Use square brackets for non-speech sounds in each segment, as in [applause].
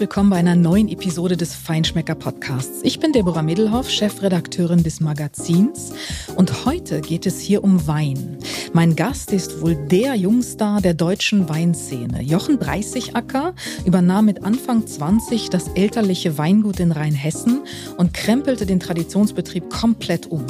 willkommen bei einer neuen Episode des Feinschmecker Podcasts. Ich bin Deborah Middelhoff, Chefredakteurin des Magazins und heute geht es hier um Wein. Mein Gast ist wohl der Jungstar der deutschen Weinszene. Jochen Dreißigacker übernahm mit Anfang 20 das elterliche Weingut in Rheinhessen und krempelte den Traditionsbetrieb komplett um.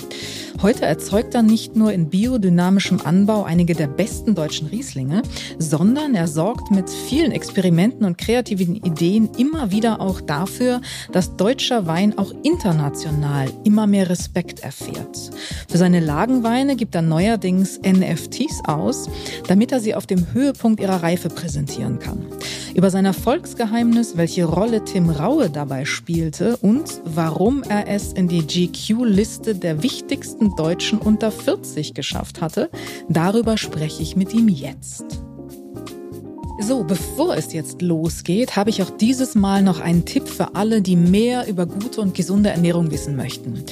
Heute erzeugt er nicht nur in biodynamischem Anbau einige der besten deutschen Rieslinge, sondern er sorgt mit vielen Experimenten und kreativen Ideen immer wieder auch dafür, dass deutscher Wein auch international immer mehr Respekt erfährt. Für seine Lagenweine gibt er neuerdings NFTs aus, damit er sie auf dem Höhepunkt ihrer Reife präsentieren kann. Über sein Erfolgsgeheimnis, welche Rolle Tim Raue dabei spielte und warum er es in die GQ-Liste der wichtigsten Deutschen unter 40 geschafft hatte. Darüber spreche ich mit ihm jetzt. So, bevor es jetzt losgeht, habe ich auch dieses Mal noch einen Tipp für alle, die mehr über gute und gesunde Ernährung wissen möchten.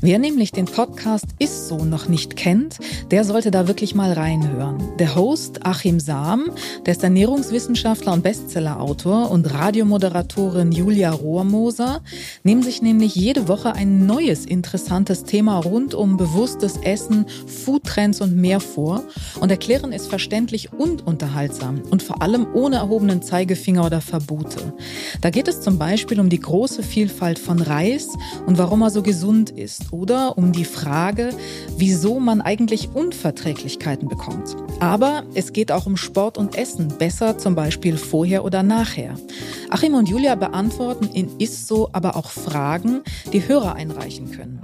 Wer nämlich den Podcast Ist so noch nicht kennt, der sollte da wirklich mal reinhören. Der Host Achim Sam, der ist Ernährungswissenschaftler und Bestsellerautor und Radiomoderatorin Julia Rohrmoser, nehmen sich nämlich jede Woche ein neues interessantes Thema rund um bewusstes Essen, Foodtrends und mehr vor und erklären es verständlich und unterhaltsam und vor allem allem ohne erhobenen Zeigefinger oder Verbote. Da geht es zum Beispiel um die große Vielfalt von Reis und warum er so gesund ist oder um die Frage, wieso man eigentlich Unverträglichkeiten bekommt. Aber es geht auch um Sport und Essen, besser zum Beispiel vorher oder nachher. Achim und Julia beantworten in Isso aber auch Fragen, die Hörer einreichen können.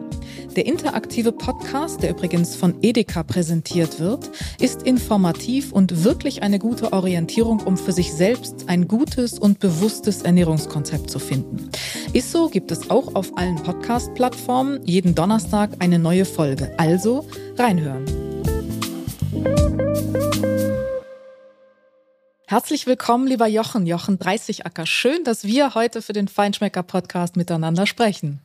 Der interaktive Podcast, der übrigens von Edeka präsentiert wird, ist informativ und wirklich eine gute Orientierung, um für sich selbst ein gutes und bewusstes Ernährungskonzept zu finden. Isso gibt es auch auf allen Podcast-Plattformen, jeden Donnerstag eine neue Folge. Also reinhören. Herzlich willkommen, lieber Jochen, Jochen 30 Acker. Schön, dass wir heute für den Feinschmecker Podcast miteinander sprechen.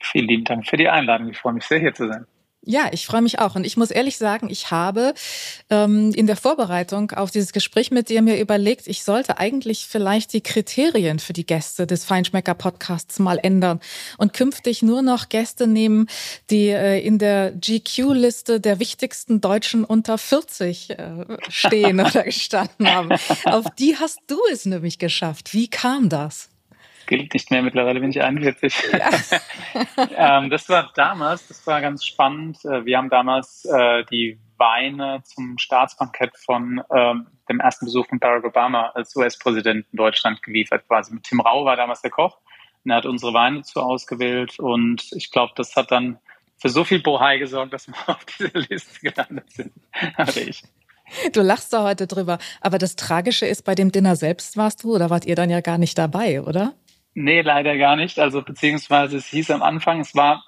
Vielen lieben Dank für die Einladung. Ich freue mich sehr, hier zu sein. Ja, ich freue mich auch. Und ich muss ehrlich sagen, ich habe ähm, in der Vorbereitung auf dieses Gespräch mit dir mir überlegt, ich sollte eigentlich vielleicht die Kriterien für die Gäste des Feinschmecker-Podcasts mal ändern und künftig nur noch Gäste nehmen, die äh, in der GQ-Liste der wichtigsten Deutschen unter 40 äh, stehen [laughs] oder gestanden haben. Auf die hast du es nämlich geschafft. Wie kam das? Gilt nicht mehr, mittlerweile bin ich 41. Ja. [laughs] ähm, das war damals, das war ganz spannend. Äh, wir haben damals äh, die Weine zum Staatsbankett von ähm, dem ersten Besuch von Barack Obama als US-Präsident in Deutschland geliefert, quasi. Mit Tim Rau war damals der Koch und er hat unsere Weine dazu ausgewählt und ich glaube, das hat dann für so viel Bohai gesorgt, dass wir [laughs] auf diese Liste gelandet sind. [laughs] Hatte ich. Du lachst da heute drüber. Aber das Tragische ist, bei dem Dinner selbst warst du oder wart ihr dann ja gar nicht dabei, oder? Nee, leider gar nicht. Also beziehungsweise es hieß am Anfang, es war,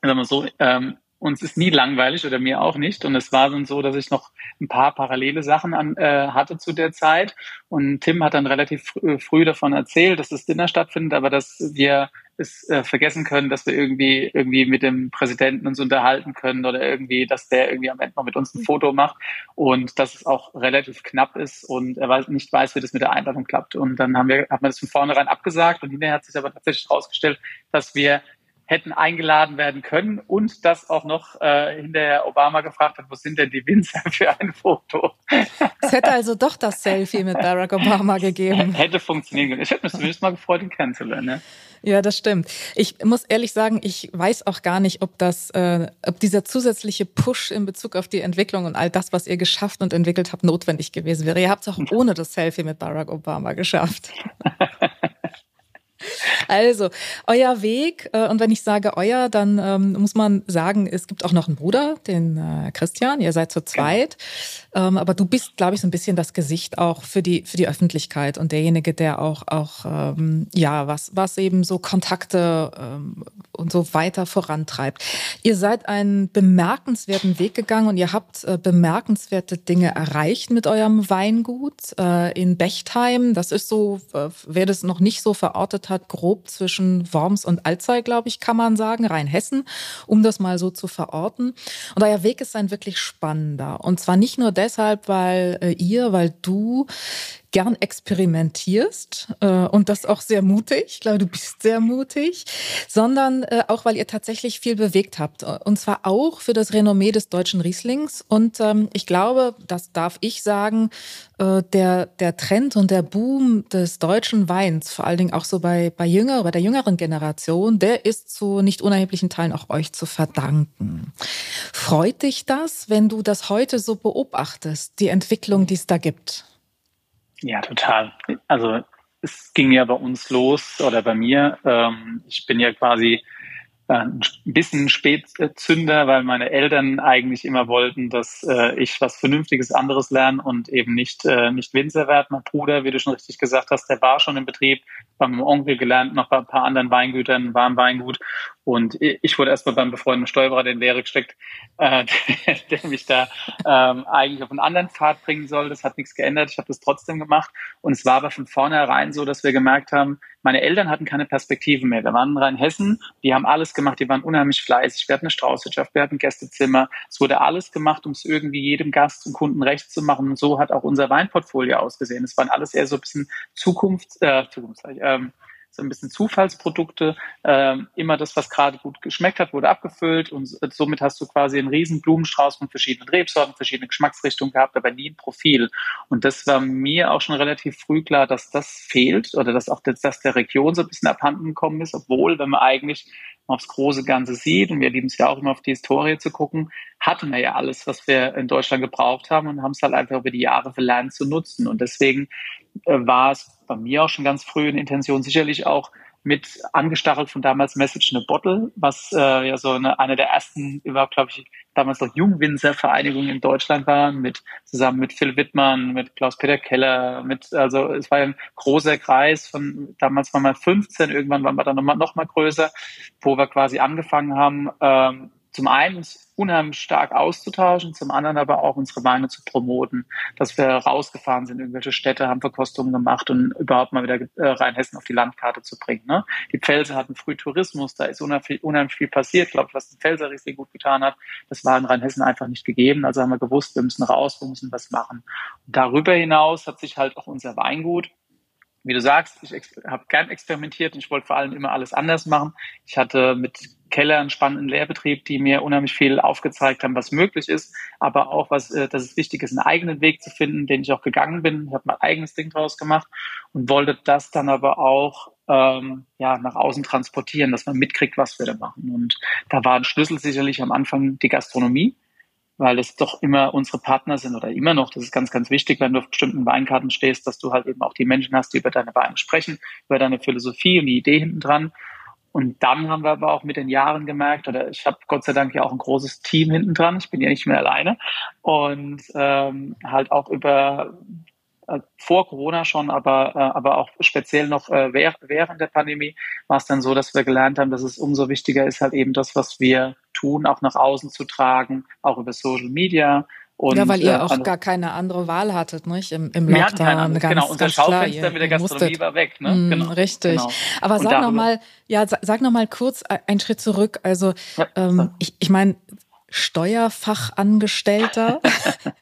sagen wir so, ähm, uns ist nie langweilig oder mir auch nicht. Und es war dann so, dass ich noch ein paar parallele Sachen an, äh, hatte zu der Zeit. Und Tim hat dann relativ fr äh, früh davon erzählt, dass das Dinner stattfindet, aber dass wir es äh, vergessen können, dass wir irgendwie irgendwie mit dem Präsidenten uns unterhalten können oder irgendwie, dass der irgendwie am Ende noch mit uns ein Foto macht und dass es auch relativ knapp ist und er weiß, nicht weiß, wie das mit der Einladung klappt. Und dann haben wir, hat man das von vornherein abgesagt und hinterher hat sich aber tatsächlich herausgestellt, dass wir hätten eingeladen werden können und dass auch noch äh, hinterher Obama gefragt hat, wo sind denn die Winzer [laughs] für ein Foto? Es hätte also doch das Selfie mit Barack Obama gegeben. [laughs] Hätte funktionieren können. Ich hätte mich zumindest mal gefreut, ihn kennenzulernen. Ja. Ja, das stimmt. Ich muss ehrlich sagen, ich weiß auch gar nicht, ob das, äh, ob dieser zusätzliche Push in Bezug auf die Entwicklung und all das, was ihr geschafft und entwickelt habt, notwendig gewesen wäre. Ihr habt es auch [laughs] ohne das Selfie mit Barack Obama geschafft. Also, euer Weg, äh, und wenn ich sage euer, dann ähm, muss man sagen, es gibt auch noch einen Bruder, den äh, Christian, ihr seid zu zweit. Genau. Ähm, aber du bist, glaube ich, so ein bisschen das Gesicht auch für die, für die Öffentlichkeit und derjenige, der auch, auch ähm, ja, was, was eben so Kontakte ähm, und so weiter vorantreibt. Ihr seid einen bemerkenswerten Weg gegangen und ihr habt äh, bemerkenswerte Dinge erreicht mit eurem Weingut äh, in Bechtheim. Das ist so, äh, wer das noch nicht so verortet hat, grob zwischen Worms und Alzey, glaube ich, kann man sagen, Rheinhessen, um das mal so zu verorten. Und euer Weg ist ein wirklich spannender. Und zwar nicht nur deshalb, weil äh, ihr, weil du gern experimentierst äh, und das auch sehr mutig. Ich glaube, du bist sehr mutig, sondern äh, auch, weil ihr tatsächlich viel bewegt habt. Und zwar auch für das Renommee des deutschen Rieslings. Und ähm, ich glaube, das darf ich sagen, äh, der, der Trend und der Boom des deutschen Weins, vor allen Dingen auch so bei, bei, jünger, bei der jüngeren Generation, der ist zu nicht unerheblichen Teilen auch euch zu verdanken. Freut dich das, wenn du das heute so beobachtest, die Entwicklung, die es da gibt? Ja, total. Also es ging ja bei uns los oder bei mir. Ähm, ich bin ja quasi ein bisschen Spätzünder, weil meine Eltern eigentlich immer wollten, dass äh, ich was Vernünftiges anderes lerne und eben nicht, äh, nicht Winzer werde. Mein Bruder, wie du schon richtig gesagt hast, der war schon im Betrieb, bei meinem Onkel gelernt, noch bei ein paar anderen Weingütern, war im Weingut. Und ich wurde erstmal beim befreundeten Steuerberater in Lehre gesteckt, äh, der, [laughs] der mich da ähm, eigentlich auf einen anderen Pfad bringen soll. Das hat nichts geändert. Ich habe das trotzdem gemacht. Und es war aber von vornherein so, dass wir gemerkt haben, meine Eltern hatten keine Perspektive mehr. Wir waren in Rheinhessen, die haben alles gemacht, die waren unheimlich fleißig. Wir hatten eine Straußwirtschaft, wir hatten Gästezimmer. Es wurde alles gemacht, um es irgendwie jedem Gast und Kunden recht zu machen. Und so hat auch unser Weinportfolio ausgesehen. Es waren alles eher so ein bisschen Zukunft, äh, Zukunft, ähm, so ein bisschen Zufallsprodukte. Ähm, immer das, was gerade gut geschmeckt hat, wurde abgefüllt und somit hast du quasi einen riesen Blumenstrauß von verschiedenen Rebsorten, verschiedene Geschmacksrichtungen gehabt, aber nie ein Profil. Und das war mir auch schon relativ früh klar, dass das fehlt oder dass auch das, dass der Region so ein bisschen abhanden gekommen ist, obwohl, wenn man eigentlich aufs große Ganze sieht, und wir lieben es ja auch immer auf die Historie zu gucken, hatten wir ja alles, was wir in Deutschland gebraucht haben und haben es halt einfach über die Jahre verlernt zu nutzen. Und deswegen äh, war es bei mir auch schon ganz früh eine Intention, sicherlich auch mit angestachelt von damals Message in a Bottle, was äh, ja so eine, eine der ersten überhaupt, glaube ich, damals noch Jungwinzer-Vereinigungen in Deutschland waren, mit zusammen mit Phil Wittmann, mit Klaus-Peter Keller, mit, also es war ein großer Kreis von, damals waren wir 15, irgendwann waren wir dann nochmal noch mal größer, wo wir quasi angefangen haben, ähm, zum einen uns unheimlich stark auszutauschen, zum anderen aber auch unsere Weine zu promoten, dass wir rausgefahren sind, irgendwelche Städte haben Verkostungen gemacht und überhaupt mal wieder äh, Rheinhessen auf die Landkarte zu bringen. Ne? Die Pfälzer hatten früh Tourismus, da ist unheimlich, viel passiert, glaube ich, was den Pfälzer richtig gut getan hat. Das war in Rheinhessen einfach nicht gegeben, also haben wir gewusst, wir müssen raus, wir müssen was machen. Und darüber hinaus hat sich halt auch unser Weingut wie du sagst, ich habe gern experimentiert und ich wollte vor allem immer alles anders machen. Ich hatte mit Keller einen spannenden Lehrbetrieb, die mir unheimlich viel aufgezeigt haben, was möglich ist, aber auch, was, äh, dass es wichtig ist, einen eigenen Weg zu finden, den ich auch gegangen bin. Ich habe mein eigenes Ding draus gemacht und wollte das dann aber auch ähm, ja, nach außen transportieren, dass man mitkriegt, was wir da machen. Und da war ein Schlüssel sicherlich am Anfang die Gastronomie weil es doch immer unsere Partner sind oder immer noch. Das ist ganz, ganz wichtig, wenn du auf bestimmten Weinkarten stehst, dass du halt eben auch die Menschen hast, die über deine Weine sprechen, über deine Philosophie und die Idee hinten dran. Und dann haben wir aber auch mit den Jahren gemerkt, oder ich habe Gott sei Dank ja auch ein großes Team hinten dran, ich bin ja nicht mehr alleine. Und ähm, halt auch über vor Corona schon, aber, äh, aber auch speziell noch äh, während der Pandemie war es dann so, dass wir gelernt haben, dass es umso wichtiger ist, halt eben das, was wir tun, auch nach außen zu tragen, auch über Social Media. Und, ja, weil ihr äh, auch gar keine andere Wahl hattet, nicht? Im, im wir Lockdown. Hatten ganz, genau, unser Schaufenster klar, mit der Gastronomie musstet. war weg, ne? Mm, genau. Richtig. Genau. Aber sag nochmal, ja, sag noch mal kurz einen Schritt zurück. Also, ja, ähm, ich, ich meine, Steuerfachangestellter.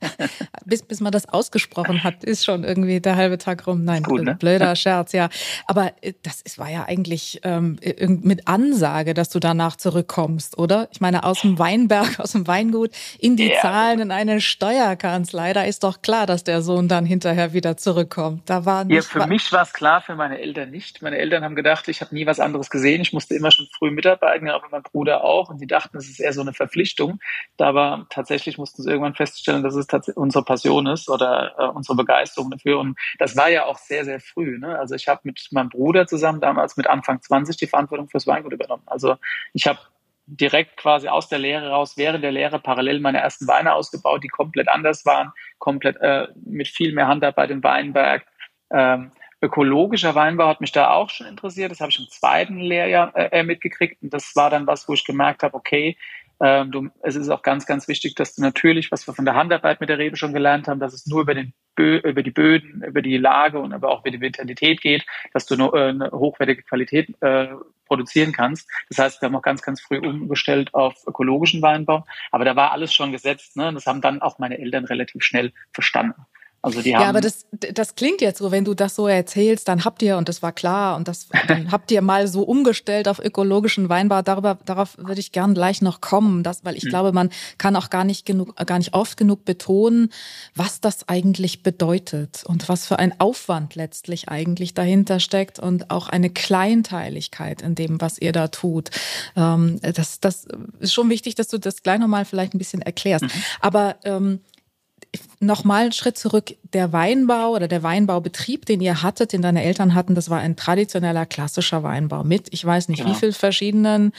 [laughs] bis, bis man das ausgesprochen hat, ist schon irgendwie der halbe Tag rum. Nein, gut, ne? blöder Scherz, ja. Aber äh, das ist, war ja eigentlich ähm, mit Ansage, dass du danach zurückkommst, oder? Ich meine, aus dem Weinberg, aus dem Weingut in die ja. Zahlen in eine Steuerkanzlei, da ist doch klar, dass der Sohn dann hinterher wieder zurückkommt. Da war nicht ja, für mich war es klar, für meine Eltern nicht. Meine Eltern haben gedacht, ich habe nie was anderes gesehen. Ich musste immer schon früh mitarbeiten, auch mein Bruder auch. Und sie dachten, das ist eher so eine Verpflichtung. Da war tatsächlich mussten sie irgendwann feststellen, dass es unsere Passion ist oder äh, unsere Begeisterung dafür. Und das war ja auch sehr, sehr früh. Ne? Also ich habe mit meinem Bruder zusammen damals mit Anfang 20 die Verantwortung fürs Weingut übernommen. Also ich habe direkt quasi aus der Lehre raus, während der Lehre parallel meine ersten Weine ausgebaut, die komplett anders waren, komplett äh, mit viel mehr Handarbeit im Weinberg. Ähm, ökologischer Weinbau hat mich da auch schon interessiert. Das habe ich im zweiten Lehrjahr äh, mitgekriegt. Und das war dann was, wo ich gemerkt habe, okay, ähm, du, es ist auch ganz, ganz wichtig, dass du natürlich, was wir von der Handarbeit mit der Rebe schon gelernt haben, dass es nur über, den Bö über die Böden, über die Lage und aber auch über die Vitalität geht, dass du nur, äh, eine hochwertige Qualität äh, produzieren kannst. Das heißt, wir haben auch ganz, ganz früh umgestellt auf ökologischen Weinbau. Aber da war alles schon gesetzt. Ne? Das haben dann auch meine Eltern relativ schnell verstanden. Also die haben ja, aber das, das klingt jetzt so, wenn du das so erzählst, dann habt ihr, und das war klar, und das dann [laughs] habt ihr mal so umgestellt auf ökologischen Weinbau. Darüber, darauf würde ich gern gleich noch kommen, das, weil ich mhm. glaube, man kann auch gar nicht genug, gar nicht oft genug betonen, was das eigentlich bedeutet und was für ein Aufwand letztlich eigentlich dahinter steckt und auch eine Kleinteiligkeit in dem, was ihr da tut. Ähm, das, das ist schon wichtig, dass du das gleich nochmal vielleicht ein bisschen erklärst. Mhm. Aber ähm, nochmal einen Schritt zurück. Der Weinbau oder der Weinbaubetrieb, den ihr hattet, den deine Eltern hatten, das war ein traditioneller klassischer Weinbau mit, ich weiß nicht, genau. wie viel verschiedenen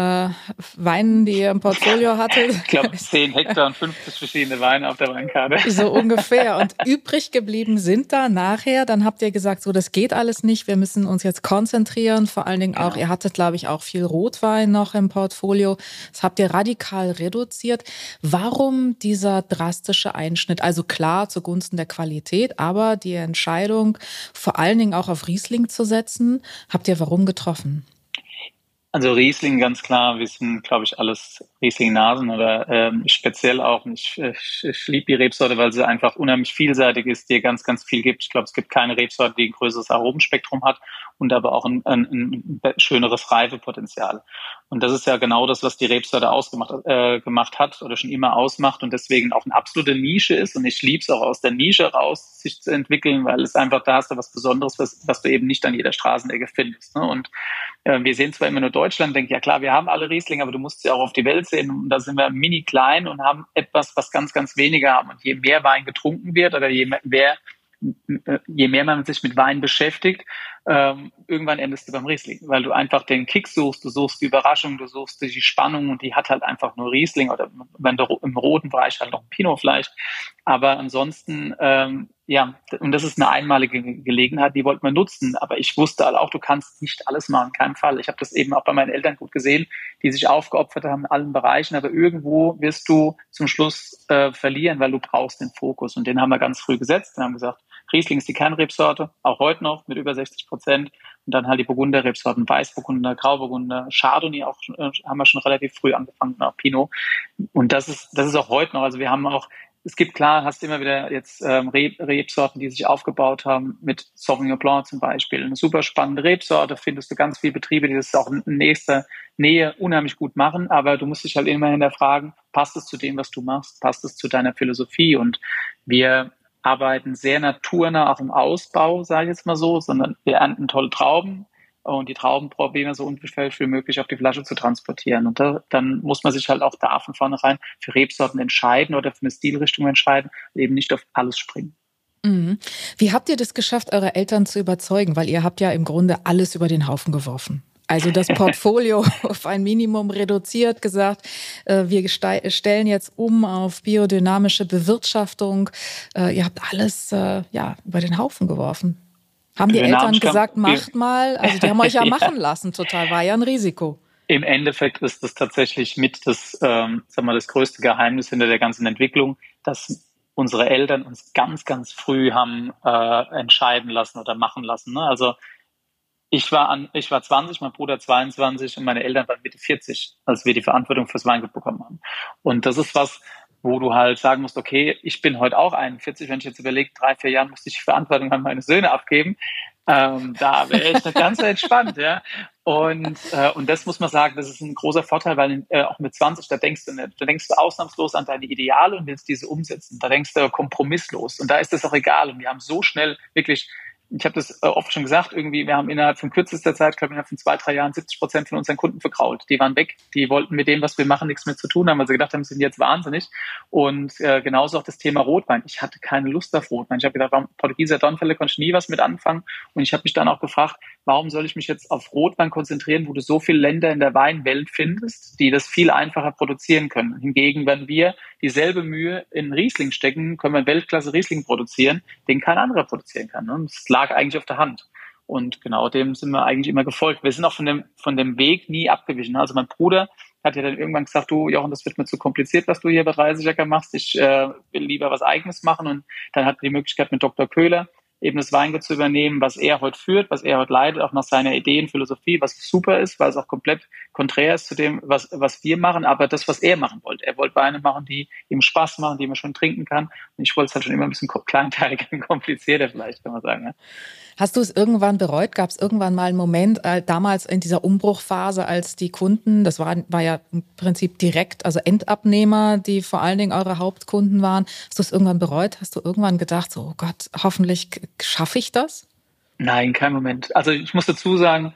äh, Weinen, die ihr im Portfolio hattet. Ich glaube, 10 Hektar und 50 verschiedene Weine auf der Weinkarte. [laughs] So ungefähr. Und übrig geblieben sind da nachher, dann habt ihr gesagt, so, das geht alles nicht, wir müssen uns jetzt konzentrieren. Vor allen Dingen auch, genau. ihr hattet, glaube ich, auch viel Rotwein noch im Portfolio. Das habt ihr radikal reduziert. Warum dieser drastische Einschnitt? Also klar zugunsten der Qualität, aber die Entscheidung, vor allen Dingen auch auf Riesling zu setzen, habt ihr warum getroffen? Also Riesling ganz klar, wir sind, glaube ich, alles Riesling-Nasen oder ähm, speziell auch. Ich, ich, ich liebe die Rebsorte, weil sie einfach unheimlich vielseitig ist, dir ganz, ganz viel gibt. Ich glaube, es gibt keine Rebsorte, die ein größeres Aromenspektrum hat und aber auch ein, ein, ein schöneres Reifepotenzial. Und das ist ja genau das, was die Rebsorte ausgemacht äh, gemacht hat oder schon immer ausmacht und deswegen auch eine absolute Nische ist. Und ich liebe es auch aus der Nische raus, sich zu entwickeln, weil es einfach da hast du was Besonderes, was, was du eben nicht an jeder Straßenecke findest. Ne? Und äh, wir sehen zwar immer nur Deutschland, denke ja klar, wir haben alle Riesling, aber du musst sie auch auf die Welt sehen. Und da sind wir mini klein und haben etwas, was ganz, ganz wenige haben. Und je mehr Wein getrunken wird oder je mehr je mehr man sich mit Wein beschäftigt, ähm, irgendwann endest du beim Riesling, weil du einfach den Kick suchst, du suchst die Überraschung, du suchst die Spannung und die hat halt einfach nur Riesling oder wenn du im roten Bereich halt noch Pinot vielleicht. Aber ansonsten, ähm, ja, und das ist eine einmalige Gelegenheit, die wollte man nutzen. Aber ich wusste halt auch, du kannst nicht alles machen, in Fall. Ich habe das eben auch bei meinen Eltern gut gesehen, die sich aufgeopfert haben in allen Bereichen. Aber irgendwo wirst du zum Schluss äh, verlieren, weil du brauchst den Fokus. Und den haben wir ganz früh gesetzt und haben gesagt, Riesling ist die Kernrebsorte, auch heute noch mit über 60 Prozent. Und dann halt die Burgunder-Rebsorten, Weißburgunder, Grauburgunder, Chardonnay auch, äh, haben wir schon relativ früh angefangen, auch Pinot. Und das ist, das ist auch heute noch. Also wir haben auch, es gibt klar, hast immer wieder jetzt ähm, Rebsorten, die sich aufgebaut haben, mit Sauvignon Blanc zum Beispiel. Eine super spannende Rebsorte, findest du ganz viele Betriebe, die das auch in nächster Nähe unheimlich gut machen, aber du musst dich halt immer hinterfragen, passt es zu dem, was du machst, passt es zu deiner Philosophie? Und wir arbeiten sehr naturnah auch im Ausbau, sage ich jetzt mal so, sondern wir ernten tolle Trauben und die Trauben probieren wir so unbeschwert wie möglich auf die Flasche zu transportieren. Und da, dann muss man sich halt auch da von vornherein für Rebsorten entscheiden oder für eine Stilrichtung entscheiden, eben nicht auf alles springen. Mhm. Wie habt ihr das geschafft, eure Eltern zu überzeugen? Weil ihr habt ja im Grunde alles über den Haufen geworfen. Also das [laughs] Portfolio auf ein Minimum reduziert, gesagt, äh, wir stellen jetzt um auf biodynamische Bewirtschaftung. Äh, ihr habt alles äh, ja über den Haufen geworfen. Haben die Eltern gesagt, macht mal? Also die haben euch ja [laughs] machen lassen, total, war ja ein Risiko. Im Endeffekt ist das tatsächlich mit das, ähm, sag mal, das größte Geheimnis hinter der ganzen Entwicklung, dass unsere Eltern uns ganz, ganz früh haben äh, entscheiden lassen oder machen lassen. Ne? Also ich war an, ich war 20, mein Bruder 22 und meine Eltern waren Mitte 40, als wir die Verantwortung fürs Weingut bekommen haben. Und das ist was, wo du halt sagen musst, okay, ich bin heute auch 41, wenn ich jetzt überlege, drei, vier Jahren musste ich die Verantwortung an meine Söhne abgeben. Ähm, da wäre ich ganz entspannt, ja. Und, äh, und das muss man sagen, das ist ein großer Vorteil, weil äh, auch mit 20, da denkst du nicht, da denkst du ausnahmslos an deine Ideale und willst diese umsetzen. Da denkst du kompromisslos. Und da ist das auch egal. Und wir haben so schnell wirklich ich habe das äh, oft schon gesagt, irgendwie, wir haben innerhalb von kürzester Zeit, glaube ich, innerhalb von zwei, drei Jahren 70 Prozent von unseren Kunden verkrault. Die waren weg, die wollten mit dem, was wir machen, nichts mehr zu tun haben, weil sie gedacht haben, sie sind jetzt wahnsinnig. Und äh, genauso auch das Thema Rotwein. Ich hatte keine Lust auf Rotwein. Ich habe gedacht, warum Portugieser Dornfälle konnte ich nie was mit anfangen. Und ich habe mich dann auch gefragt, warum soll ich mich jetzt auf Rotwein konzentrieren, wo du so viele Länder in der Weinwelt findest, die das viel einfacher produzieren können. Hingegen, wenn wir dieselbe Mühe in Riesling stecken, können wir Weltklasse Riesling produzieren, den kein anderer produzieren kann. Und das lag eigentlich auf der Hand. Und genau dem sind wir eigentlich immer gefolgt. Wir sind auch von dem, von dem Weg nie abgewichen. Also mein Bruder hat ja dann irgendwann gesagt, du Jochen, das wird mir zu kompliziert, was du hier bei 30 Jacker machst. Ich äh, will lieber was Eigenes machen. Und dann hat er die Möglichkeit mit Dr. Köhler eben das Weingut zu übernehmen, was er heute führt, was er heute leitet, auch nach seiner Ideen, Philosophie, was super ist, weil es auch komplett konträr ist zu dem, was, was wir machen, aber das, was er machen wollte. Er wollte Weine machen, die ihm Spaß machen, die man schon trinken kann. Und ich wollte es halt schon immer ein bisschen kleinteiliger [laughs] und komplizierter vielleicht, kann man sagen. Ja. Hast du es irgendwann bereut? Gab es irgendwann mal einen Moment, äh, damals in dieser Umbruchphase, als die Kunden, das war, war ja im Prinzip direkt, also Endabnehmer, die vor allen Dingen eure Hauptkunden waren. Hast du es irgendwann bereut? Hast du irgendwann gedacht, so, oh Gott, hoffentlich schaffe ich das? Nein, kein Moment. Also ich muss dazu sagen,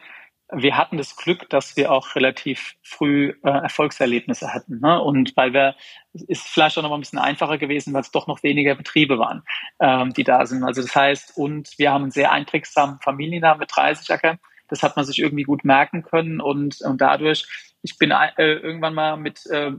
wir hatten das Glück, dass wir auch relativ früh äh, Erfolgserlebnisse hatten. Ne? Und weil wir, ist vielleicht auch noch ein bisschen einfacher gewesen, weil es doch noch weniger Betriebe waren, ähm, die da sind. Also das heißt, und wir haben einen sehr einprägsamen Familiennamen mit 30 Acker. Das hat man sich irgendwie gut merken können und, und dadurch ich bin äh, irgendwann mal mit, äh,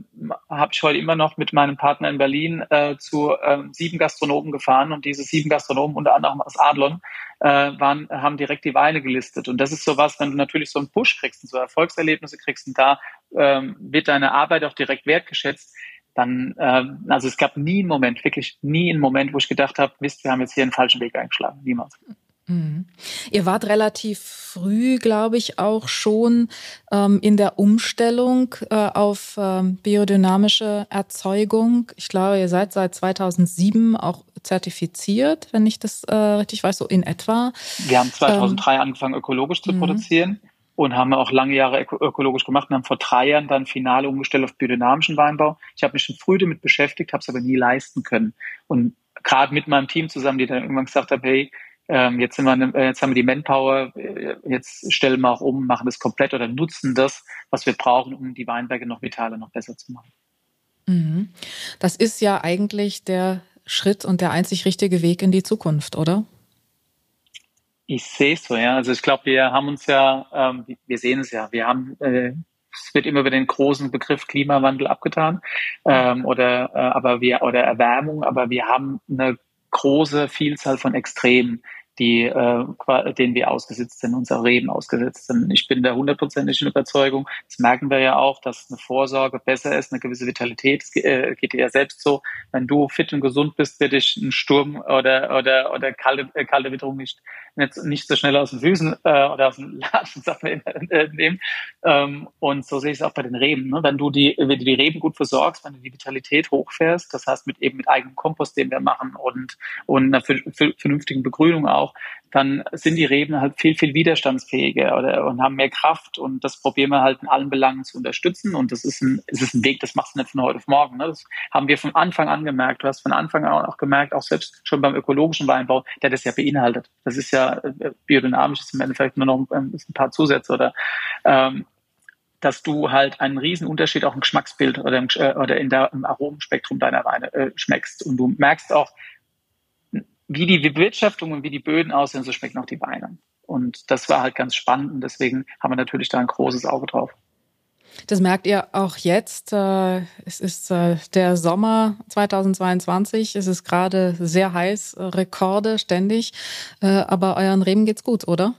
habe ich heute immer noch mit meinem Partner in Berlin äh, zu äh, sieben Gastronomen gefahren und diese sieben Gastronomen, unter anderem aus Adlon, äh, waren, haben direkt die Weine gelistet. Und das ist sowas, wenn du natürlich so einen Push kriegst und so Erfolgserlebnisse kriegst und da ähm, wird deine Arbeit auch direkt wertgeschätzt, dann, ähm, also es gab nie einen Moment, wirklich nie einen Moment, wo ich gedacht habe, wisst, wir haben jetzt hier einen falschen Weg eingeschlagen. Niemals. Mhm. Ihr wart relativ früh, glaube ich, auch schon ähm, in der Umstellung äh, auf ähm, biodynamische Erzeugung. Ich glaube, ihr seid seit 2007 auch zertifiziert, wenn ich das äh, richtig weiß, so in etwa. Wir haben 2003 ähm, angefangen, ökologisch zu mhm. produzieren und haben auch lange Jahre ökologisch gemacht und haben vor drei Jahren dann final umgestellt auf biodynamischen Weinbau. Ich habe mich schon früh damit beschäftigt, habe es aber nie leisten können. Und gerade mit meinem Team zusammen, die dann irgendwann gesagt haben, hey, ähm, jetzt, sind wir, äh, jetzt haben wir die Manpower, äh, jetzt stellen wir auch um, machen das komplett oder nutzen das, was wir brauchen, um die Weinberge noch vitaler, noch besser zu machen. Mhm. Das ist ja eigentlich der Schritt und der einzig richtige Weg in die Zukunft, oder? Ich sehe es so, ja. Also ich glaube, wir haben uns ja, ähm, wir sehen es ja, wir haben äh, es wird immer über den großen Begriff Klimawandel abgetan ähm, oder äh, aber wir oder Erwärmung, aber wir haben eine große Vielzahl von Extremen die, äh, denen wir ausgesetzt sind, unsere Reben ausgesetzt sind. Ich bin der hundertprozentigen Überzeugung, das merken wir ja auch, dass eine Vorsorge besser ist, eine gewisse Vitalität. Es äh, geht dir ja selbst so, wenn du fit und gesund bist, wird dich ein Sturm oder, oder, oder kalte, äh, kalte Witterung nicht, nicht, nicht so schnell aus den Füßen äh, oder aus den Latschen äh, nehmen. Ähm, und so sehe ich es auch bei den Reben. Ne? Wenn du die, wenn du die Reben gut versorgst, wenn du die Vitalität hochfährst, das heißt mit eben mit eigenem Kompost, den wir machen und, und einer vernünftigen Begrünung auch, dann sind die Reben halt viel, viel widerstandsfähiger oder, und haben mehr Kraft und das probieren wir halt in allen Belangen zu unterstützen und das ist ein, es ist ein Weg, das machst du nicht von heute auf morgen. Ne? Das haben wir von Anfang an gemerkt. Du hast von Anfang an auch gemerkt, auch selbst schon beim ökologischen Weinbau, der das ja beinhaltet. Das ist ja äh, biodynamisch, ist im Endeffekt nur noch ein, ein paar Zusätze oder ähm, dass du halt einen riesen Unterschied auch im Geschmacksbild oder im, äh, oder in der, im Aromenspektrum deiner Weine äh, schmeckst. Und du merkst auch, wie die Bewirtschaftung und wie die Böden aussehen, so schmecken auch die Weine. Und das war halt ganz spannend und deswegen haben wir natürlich da ein großes Auge drauf. Das merkt ihr auch jetzt. Äh, es ist äh, der Sommer 2022. Es ist gerade sehr heiß, äh, Rekorde ständig. Aber euren Reben geht's gut, oder?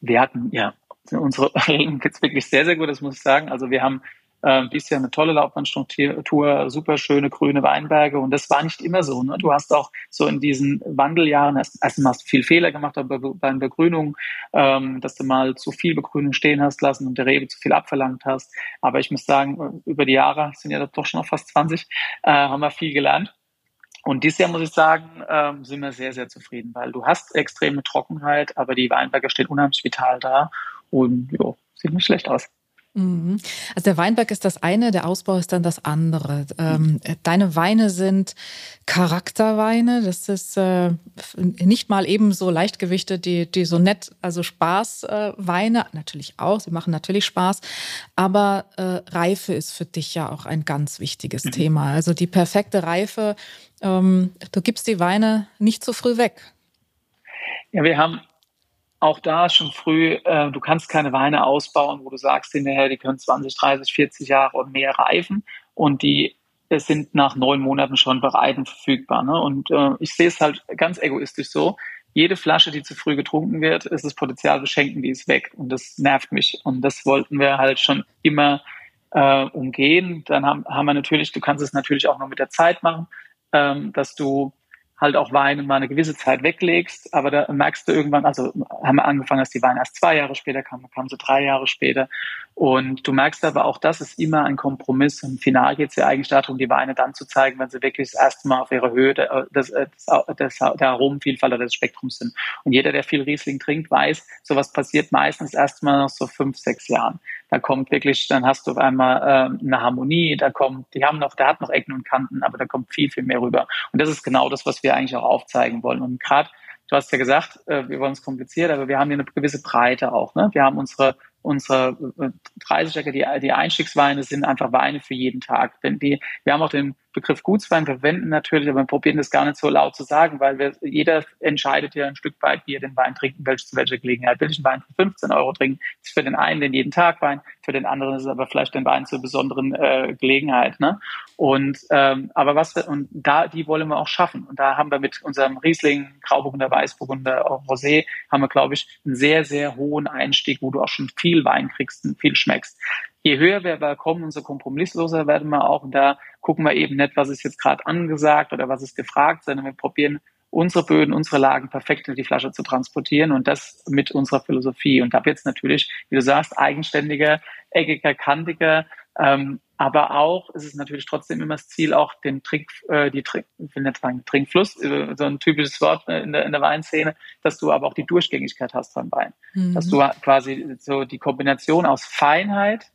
Wir hatten, ja, unsere [laughs] Reben geht's wirklich sehr, sehr gut, das muss ich sagen. Also wir haben äh, dies Jahr eine tolle Laubwandstruktur, super schöne grüne Weinberge und das war nicht immer so. Ne? Du hast auch so in diesen Wandeljahren erst, erst mal viel Fehler gemacht bei, bei Begrünung, ähm, dass du mal zu viel Begrünung stehen hast lassen und der Rebe zu viel abverlangt hast. Aber ich muss sagen, über die Jahre sind ja doch schon noch fast 20, äh, haben wir viel gelernt. Und dieses Jahr muss ich sagen, ähm, sind wir sehr, sehr zufrieden, weil du hast extreme Trockenheit, aber die Weinberge stehen unheimlich vital da und jo, sieht nicht schlecht aus. Mhm. Also der Weinberg ist das eine, der Ausbau ist dann das andere. Ähm, deine Weine sind Charakterweine. Das ist äh, nicht mal eben so Leichtgewichte, die, die so nett, also Spaßweine, äh, natürlich auch, sie machen natürlich Spaß, aber äh, Reife ist für dich ja auch ein ganz wichtiges mhm. Thema. Also die perfekte Reife, ähm, du gibst die Weine nicht zu früh weg. Ja, wir haben auch da schon früh, äh, du kannst keine Weine ausbauen, wo du sagst hinterher, die können 20, 30, 40 Jahre und mehr reifen und die sind nach neun Monaten schon bereit und verfügbar. Ne? Und äh, ich sehe es halt ganz egoistisch so. Jede Flasche, die zu früh getrunken wird, ist das Potenzial beschenken, die ist weg. Und das nervt mich. Und das wollten wir halt schon immer äh, umgehen. Dann haben, haben wir natürlich, du kannst es natürlich auch noch mit der Zeit machen, ähm, dass du halt auch Weine mal eine gewisse Zeit weglegst, aber da merkst du irgendwann, also haben wir angefangen, dass die Weine erst zwei Jahre später kamen, kamen sie drei Jahre später. Und du merkst aber auch, das ist immer ein Kompromiss. Und final geht es ja eigentlich darum, die Weine dann zu zeigen, wenn sie wirklich das erste Mal auf ihrer Höhe des, des, der Aromenvielfalt oder des Spektrums sind. Und jeder, der viel Riesling trinkt, weiß, sowas passiert meistens erst mal nach so fünf, sechs Jahren. Da kommt wirklich, dann hast du auf einmal äh, eine Harmonie, da kommt, die haben noch, der hat noch Ecken und Kanten, aber da kommt viel, viel mehr rüber. Und das ist genau das, was wir eigentlich auch aufzeigen wollen. Und gerade, du hast ja gesagt, äh, wir wollen es kompliziert, aber wir haben hier eine gewisse Breite auch. Ne? Wir haben unsere unsere 30er, äh, die, die Einstiegsweine sind einfach Weine für jeden Tag. Denn die, wir haben auch den Begriff Gutswein verwenden natürlich, aber wir probieren das gar nicht so laut zu sagen, weil wir, jeder entscheidet ja ein Stück weit, wie er den Wein trinken will, zu welcher Gelegenheit. Will ich einen Wein für 15 Euro trinken? Ist für den einen den jeden Tag Wein, für den anderen ist es aber vielleicht den Wein zur besonderen äh, Gelegenheit. Ne? Und ähm, aber was wir, und da die wollen wir auch schaffen. Und da haben wir mit unserem Riesling, Grauburgunder, Weißburgunder, Rosé, haben wir, glaube ich, einen sehr, sehr hohen Einstieg, wo du auch schon viel Wein kriegst und viel schmeckst je höher wir kommen, umso kompromissloser werden wir auch. Und da gucken wir eben nicht, was ist jetzt gerade angesagt oder was ist gefragt, sondern wir probieren unsere Böden, unsere Lagen perfekt in die Flasche zu transportieren und das mit unserer Philosophie. Und da wird es natürlich, wie du sagst, eigenständiger, eckiger, kantiger, ähm, aber auch ist es natürlich trotzdem immer das Ziel, auch den Trink, äh, die Trink, ich will nicht sagen Trinkfluss, äh, so ein typisches Wort in der, in der Weinszene, dass du aber auch die Durchgängigkeit hast beim Wein. Mhm. Dass du quasi so die Kombination aus Feinheit,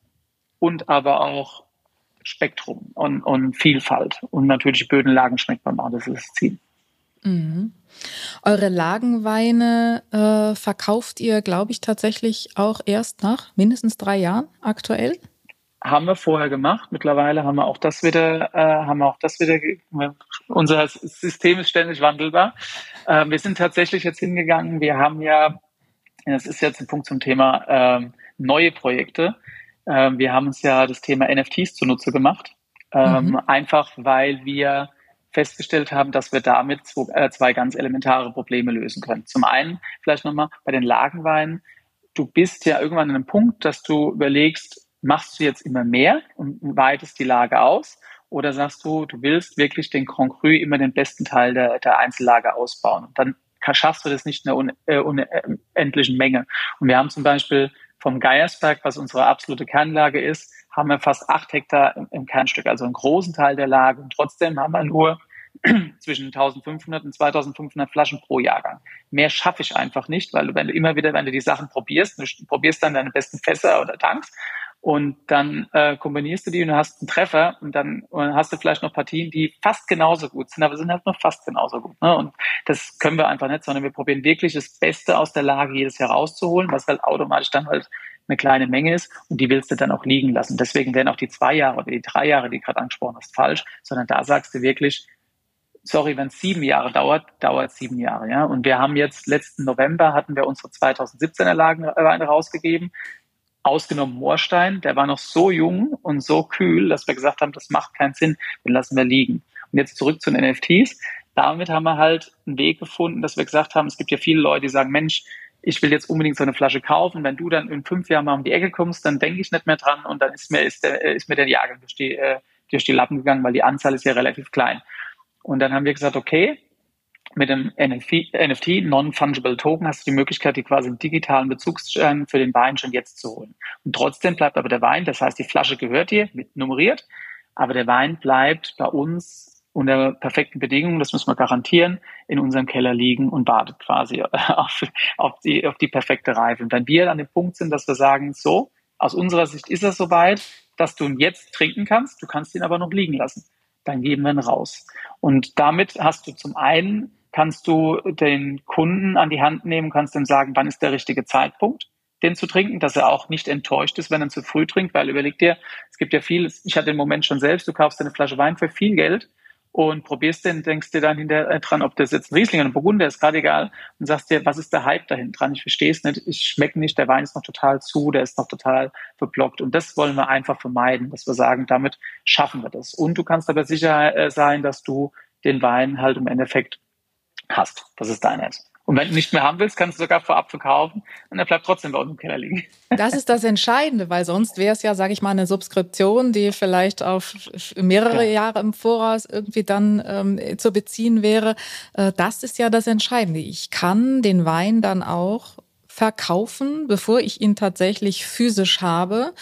und aber auch Spektrum und, und Vielfalt. Und natürlich Bödenlagen schmeckt man auch, das ist das Ziel. Mhm. Eure Lagenweine äh, verkauft ihr, glaube ich, tatsächlich auch erst nach mindestens drei Jahren aktuell? Haben wir vorher gemacht. Mittlerweile haben wir auch das wieder, äh, haben wir auch das wieder. Unser System ist ständig wandelbar. Äh, wir sind tatsächlich jetzt hingegangen. Wir haben ja, das ist jetzt ein Punkt zum Thema äh, neue Projekte. Ähm, wir haben uns ja das Thema NFTs zunutze gemacht, ähm, mhm. einfach weil wir festgestellt haben, dass wir damit zwei, äh, zwei ganz elementare Probleme lösen können. Zum einen vielleicht nochmal bei den Lagenweinen. Du bist ja irgendwann an einem Punkt, dass du überlegst, machst du jetzt immer mehr und weitest die Lage aus oder sagst du, du willst wirklich den Grand Cru immer den besten Teil der, der Einzellage ausbauen und dann schaffst du das nicht in einer unendlichen Menge. Und wir haben zum Beispiel vom Geiersberg, was unsere absolute Kernlage ist, haben wir fast acht Hektar im, im Kernstück, also einen großen Teil der Lage. Und trotzdem haben wir nur [clears throat] zwischen 1500 und 2500 Flaschen pro Jahrgang. Mehr schaffe ich einfach nicht, weil du, wenn du immer wieder, wenn du die Sachen probierst, du probierst dann deine besten Fässer oder Tanks und dann äh, kombinierst du die und hast einen Treffer und dann, und hast du vielleicht noch Partien, die fast genauso gut sind, aber sind halt nur fast genauso gut. Ne? Und das können wir einfach nicht, sondern wir probieren wirklich das Beste aus der Lage jedes Jahr rauszuholen, was halt automatisch dann halt eine kleine Menge ist und die willst du dann auch liegen lassen. Deswegen werden auch die zwei Jahre oder die drei Jahre, die gerade angesprochen hast, falsch, sondern da sagst du wirklich, sorry, wenn es sieben Jahre dauert, dauert es sieben Jahre. Ja? Und wir haben jetzt letzten November hatten wir unsere 2017er Lagenweine rausgegeben ausgenommen Moorstein, der war noch so jung und so kühl, dass wir gesagt haben, das macht keinen Sinn, den lassen wir liegen. Und jetzt zurück zu den NFTs. Damit haben wir halt einen Weg gefunden, dass wir gesagt haben, es gibt ja viele Leute, die sagen, Mensch, ich will jetzt unbedingt so eine Flasche kaufen. Wenn du dann in fünf Jahren mal um die Ecke kommst, dann denke ich nicht mehr dran und dann ist mir, ist, der, ist mir der Jahrgang durch die, äh, durch die Lappen gegangen, weil die Anzahl ist ja relativ klein. Und dann haben wir gesagt, okay, mit dem NFT, Non-Fungible Token, hast du die Möglichkeit, die quasi einen digitalen Bezugsschein für den Wein schon jetzt zu holen. Und trotzdem bleibt aber der Wein, das heißt, die Flasche gehört dir, mit nummeriert, aber der Wein bleibt bei uns unter perfekten Bedingungen, das müssen wir garantieren, in unserem Keller liegen und wartet quasi [laughs] auf, auf, die, auf die perfekte Reife. Und wenn wir an dem Punkt sind, dass wir sagen, so, aus unserer Sicht ist es soweit, dass du ihn jetzt trinken kannst, du kannst ihn aber noch liegen lassen. Dann geben wir ihn raus. Und damit hast du zum einen kannst du den Kunden an die Hand nehmen, kannst ihm sagen, wann ist der richtige Zeitpunkt, den zu trinken, dass er auch nicht enttäuscht ist, wenn er zu früh trinkt, weil überleg dir, es gibt ja viel, ich hatte den Moment schon selbst, du kaufst eine Flasche Wein für viel Geld und probierst den, denkst dir dann hinterher äh, dran, ob das jetzt ein Riesling oder ein Burgunder ist, gerade egal, und sagst dir, was ist der Hype dahin dran? Ich verstehe es nicht, ich schmecke nicht, der Wein ist noch total zu, der ist noch total verblockt. Und das wollen wir einfach vermeiden, dass wir sagen, damit schaffen wir das. Und du kannst aber sicher äh, sein, dass du den Wein halt im Endeffekt hast. Das ist dein Netz. Und wenn du nicht mehr haben willst, kannst du sogar vorab verkaufen und er bleibt trotzdem bei uns im Keller liegen. [laughs] Das ist das Entscheidende, weil sonst wäre es ja, sage ich mal, eine Subskription, die vielleicht auf mehrere ja. Jahre im Voraus irgendwie dann ähm, zu beziehen wäre. Äh, das ist ja das Entscheidende. Ich kann den Wein dann auch verkaufen, bevor ich ihn tatsächlich physisch habe.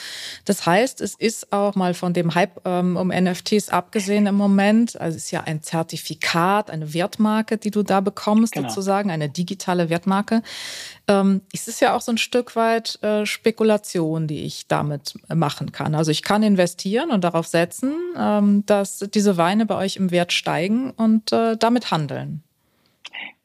Das heißt, es ist auch mal von dem Hype ähm, um NFTs abgesehen im Moment. Also es ist ja ein Zertifikat, eine Wertmarke, die du da bekommst, genau. sozusagen, eine digitale Wertmarke. Ähm, es ist ja auch so ein Stück weit äh, Spekulation, die ich damit machen kann. Also ich kann investieren und darauf setzen, ähm, dass diese Weine bei euch im Wert steigen und äh, damit handeln.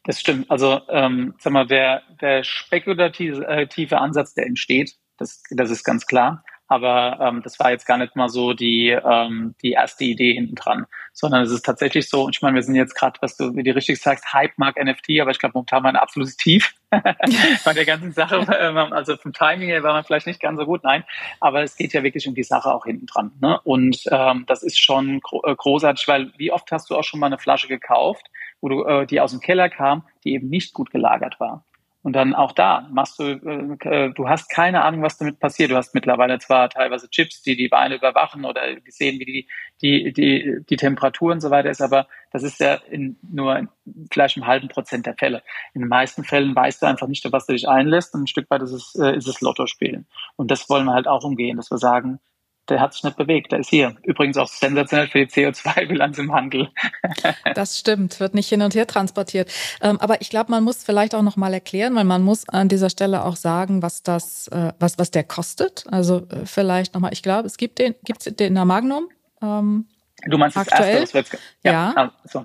Das stimmt. Also, ähm, sag mal, der, der spekulative äh, Ansatz, der entsteht, das, das ist ganz klar. Aber ähm, das war jetzt gar nicht mal so die, ähm, die erste Idee hinten dran, sondern es ist tatsächlich so, und ich meine, wir sind jetzt gerade, was du wie du richtig sagst, Hype mag NFT, aber ich glaube momentan mal ein absolutes Tief [laughs] bei der ganzen Sache. Ähm, also vom Timing her war man vielleicht nicht ganz so gut, nein, aber es geht ja wirklich um die Sache auch hinten dran. Ne? Und ähm, das ist schon gro äh, großartig, weil wie oft hast du auch schon mal eine Flasche gekauft, wo du, äh, die aus dem Keller kam, die eben nicht gut gelagert war. Und dann auch da machst du, äh, äh, du hast keine Ahnung, was damit passiert. Du hast mittlerweile zwar teilweise Chips, die die Weine überwachen oder die sehen, wie die, die, die, die Temperatur und so weiter ist, aber das ist ja in nur vielleicht im halben Prozent der Fälle. In den meisten Fällen weißt du einfach nicht, auf was du dich einlässt und ein Stück weit ist es, äh, ist es Lotto spielen. Und das wollen wir halt auch umgehen, dass wir sagen, der hat sich nicht bewegt. Der ist hier. Übrigens auch sensationell für die CO2-Bilanz im Handel. [laughs] das stimmt, wird nicht hin und her transportiert. Ähm, aber ich glaube, man muss vielleicht auch noch mal erklären, weil man muss an dieser Stelle auch sagen, was das, äh, was, was der kostet. Also äh, vielleicht noch mal. Ich glaube, es gibt den, gibt's den in der Magnum. Ähm, Du meinst aktuell? das erste, das ja. ja. Also,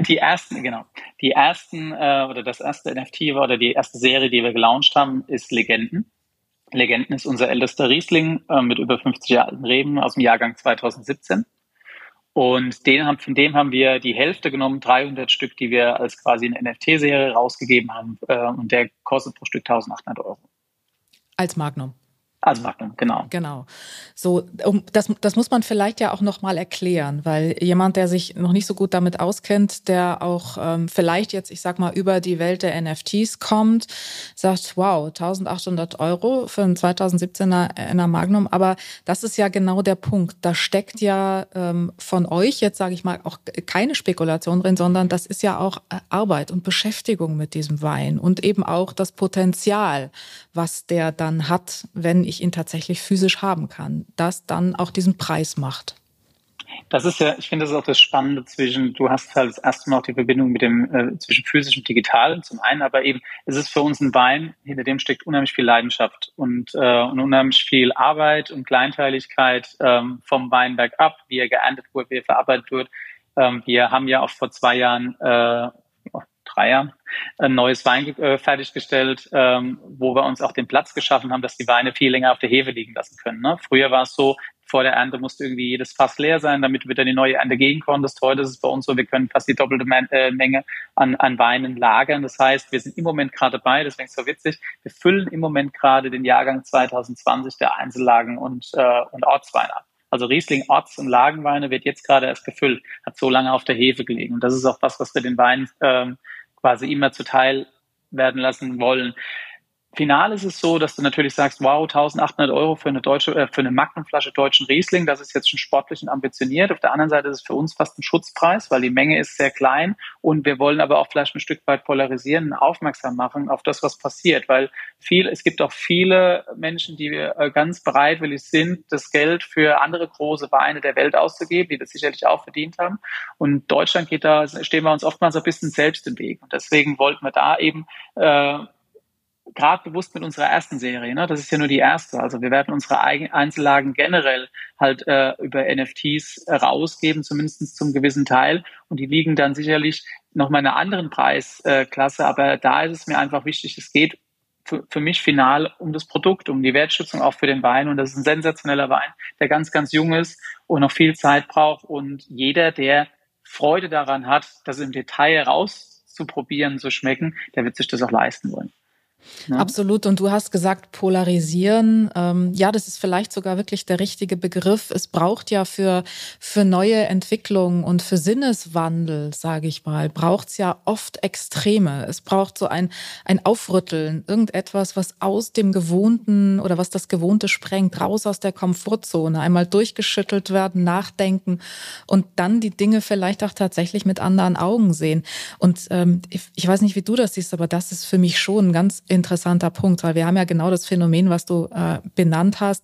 die ersten, genau. Die ersten äh, oder das erste NFT oder die erste Serie, die wir gelauncht haben, ist Legenden. Legenden ist unser ältester Riesling äh, mit über 50 Jahren Reben aus dem Jahrgang 2017. Und den haben, von dem haben wir die Hälfte genommen, 300 Stück, die wir als quasi eine NFT-Serie rausgegeben haben. Äh, und der kostet pro Stück 1800 Euro. Als Magnum. Als Magnum, genau. Genau. So, um, das, das muss man vielleicht ja auch nochmal erklären, weil jemand, der sich noch nicht so gut damit auskennt, der auch ähm, vielleicht jetzt, ich sag mal, über die Welt der NFTs kommt, sagt, wow, 1800 Euro für ein 2017er einer Magnum. Aber das ist ja genau der Punkt. Da steckt ja ähm, von euch jetzt, sage ich mal, auch keine Spekulation drin, sondern das ist ja auch äh, Arbeit und Beschäftigung mit diesem Wein und eben auch das Potenzial, was der dann hat, wenn ich ich ihn tatsächlich physisch haben kann, das dann auch diesen Preis macht. Das ist ja, ich finde, das ist auch das Spannende zwischen, du hast halt das erste Mal auch die Verbindung mit dem, äh, zwischen physisch und digital zum einen, aber eben, es ist für uns ein Wein, hinter dem steckt unheimlich viel Leidenschaft und, äh, und unheimlich viel Arbeit und Kleinteiligkeit ähm, vom Weinberg ab, wie er geerntet wird, wie er verarbeitet wird. Ähm, wir haben ja auch vor zwei Jahren äh, Jahren ein neues Wein äh, fertiggestellt, ähm, wo wir uns auch den Platz geschaffen haben, dass die Weine viel länger auf der Hefe liegen lassen können. Ne? Früher war es so, vor der Ernte musste irgendwie jedes Fass leer sein, damit du wieder die neue Ernte gehen konntest. Heute ist es bei uns so, wir können fast die doppelte äh, Menge an, an Weinen lagern. Das heißt, wir sind im Moment gerade dabei, deswegen ist es so witzig, wir füllen im Moment gerade den Jahrgang 2020 der Einzellagen und, äh, und Ortsweine ab. Also Riesling Orts- und Lagenweine wird jetzt gerade erst gefüllt, hat so lange auf der Hefe gelegen. Und das ist auch was, was wir den Wein ähm, quasi immer zuteil werden lassen wollen. Final ist es so, dass du natürlich sagst, wow, 1800 Euro für eine deutsche, äh, für eine Magnumflasche deutschen Riesling, das ist jetzt schon sportlich und ambitioniert. Auf der anderen Seite ist es für uns fast ein Schutzpreis, weil die Menge ist sehr klein und wir wollen aber auch vielleicht ein Stück weit polarisieren, aufmerksam machen auf das, was passiert, weil viel, es gibt auch viele Menschen, die äh, ganz bereitwillig sind, das Geld für andere große Weine der Welt auszugeben, die das sicherlich auch verdient haben. Und Deutschland geht da, stehen wir uns oftmals ein bisschen selbst im Weg. Und deswegen wollten wir da eben äh, gerade bewusst mit unserer ersten Serie, ne? das ist ja nur die erste. Also wir werden unsere Einzellagen generell halt äh, über NFTs rausgeben, zumindest zum gewissen Teil. Und die liegen dann sicherlich noch mal in einer anderen Preisklasse. Aber da ist es mir einfach wichtig, es geht für, für mich final um das Produkt, um die Wertschätzung auch für den Wein. Und das ist ein sensationeller Wein, der ganz, ganz jung ist und noch viel Zeit braucht. Und jeder, der Freude daran hat, das im Detail rauszuprobieren, zu schmecken, der wird sich das auch leisten wollen. Ja. Absolut. Und du hast gesagt, polarisieren. Ähm, ja, das ist vielleicht sogar wirklich der richtige Begriff. Es braucht ja für, für neue Entwicklungen und für Sinneswandel, sage ich mal, braucht es ja oft Extreme. Es braucht so ein, ein Aufrütteln, irgendetwas, was aus dem Gewohnten oder was das Gewohnte sprengt, raus aus der Komfortzone, einmal durchgeschüttelt werden, nachdenken und dann die Dinge vielleicht auch tatsächlich mit anderen Augen sehen. Und ähm, ich, ich weiß nicht, wie du das siehst, aber das ist für mich schon ein ganz interessanter Punkt, weil wir haben ja genau das Phänomen, was du äh, benannt hast.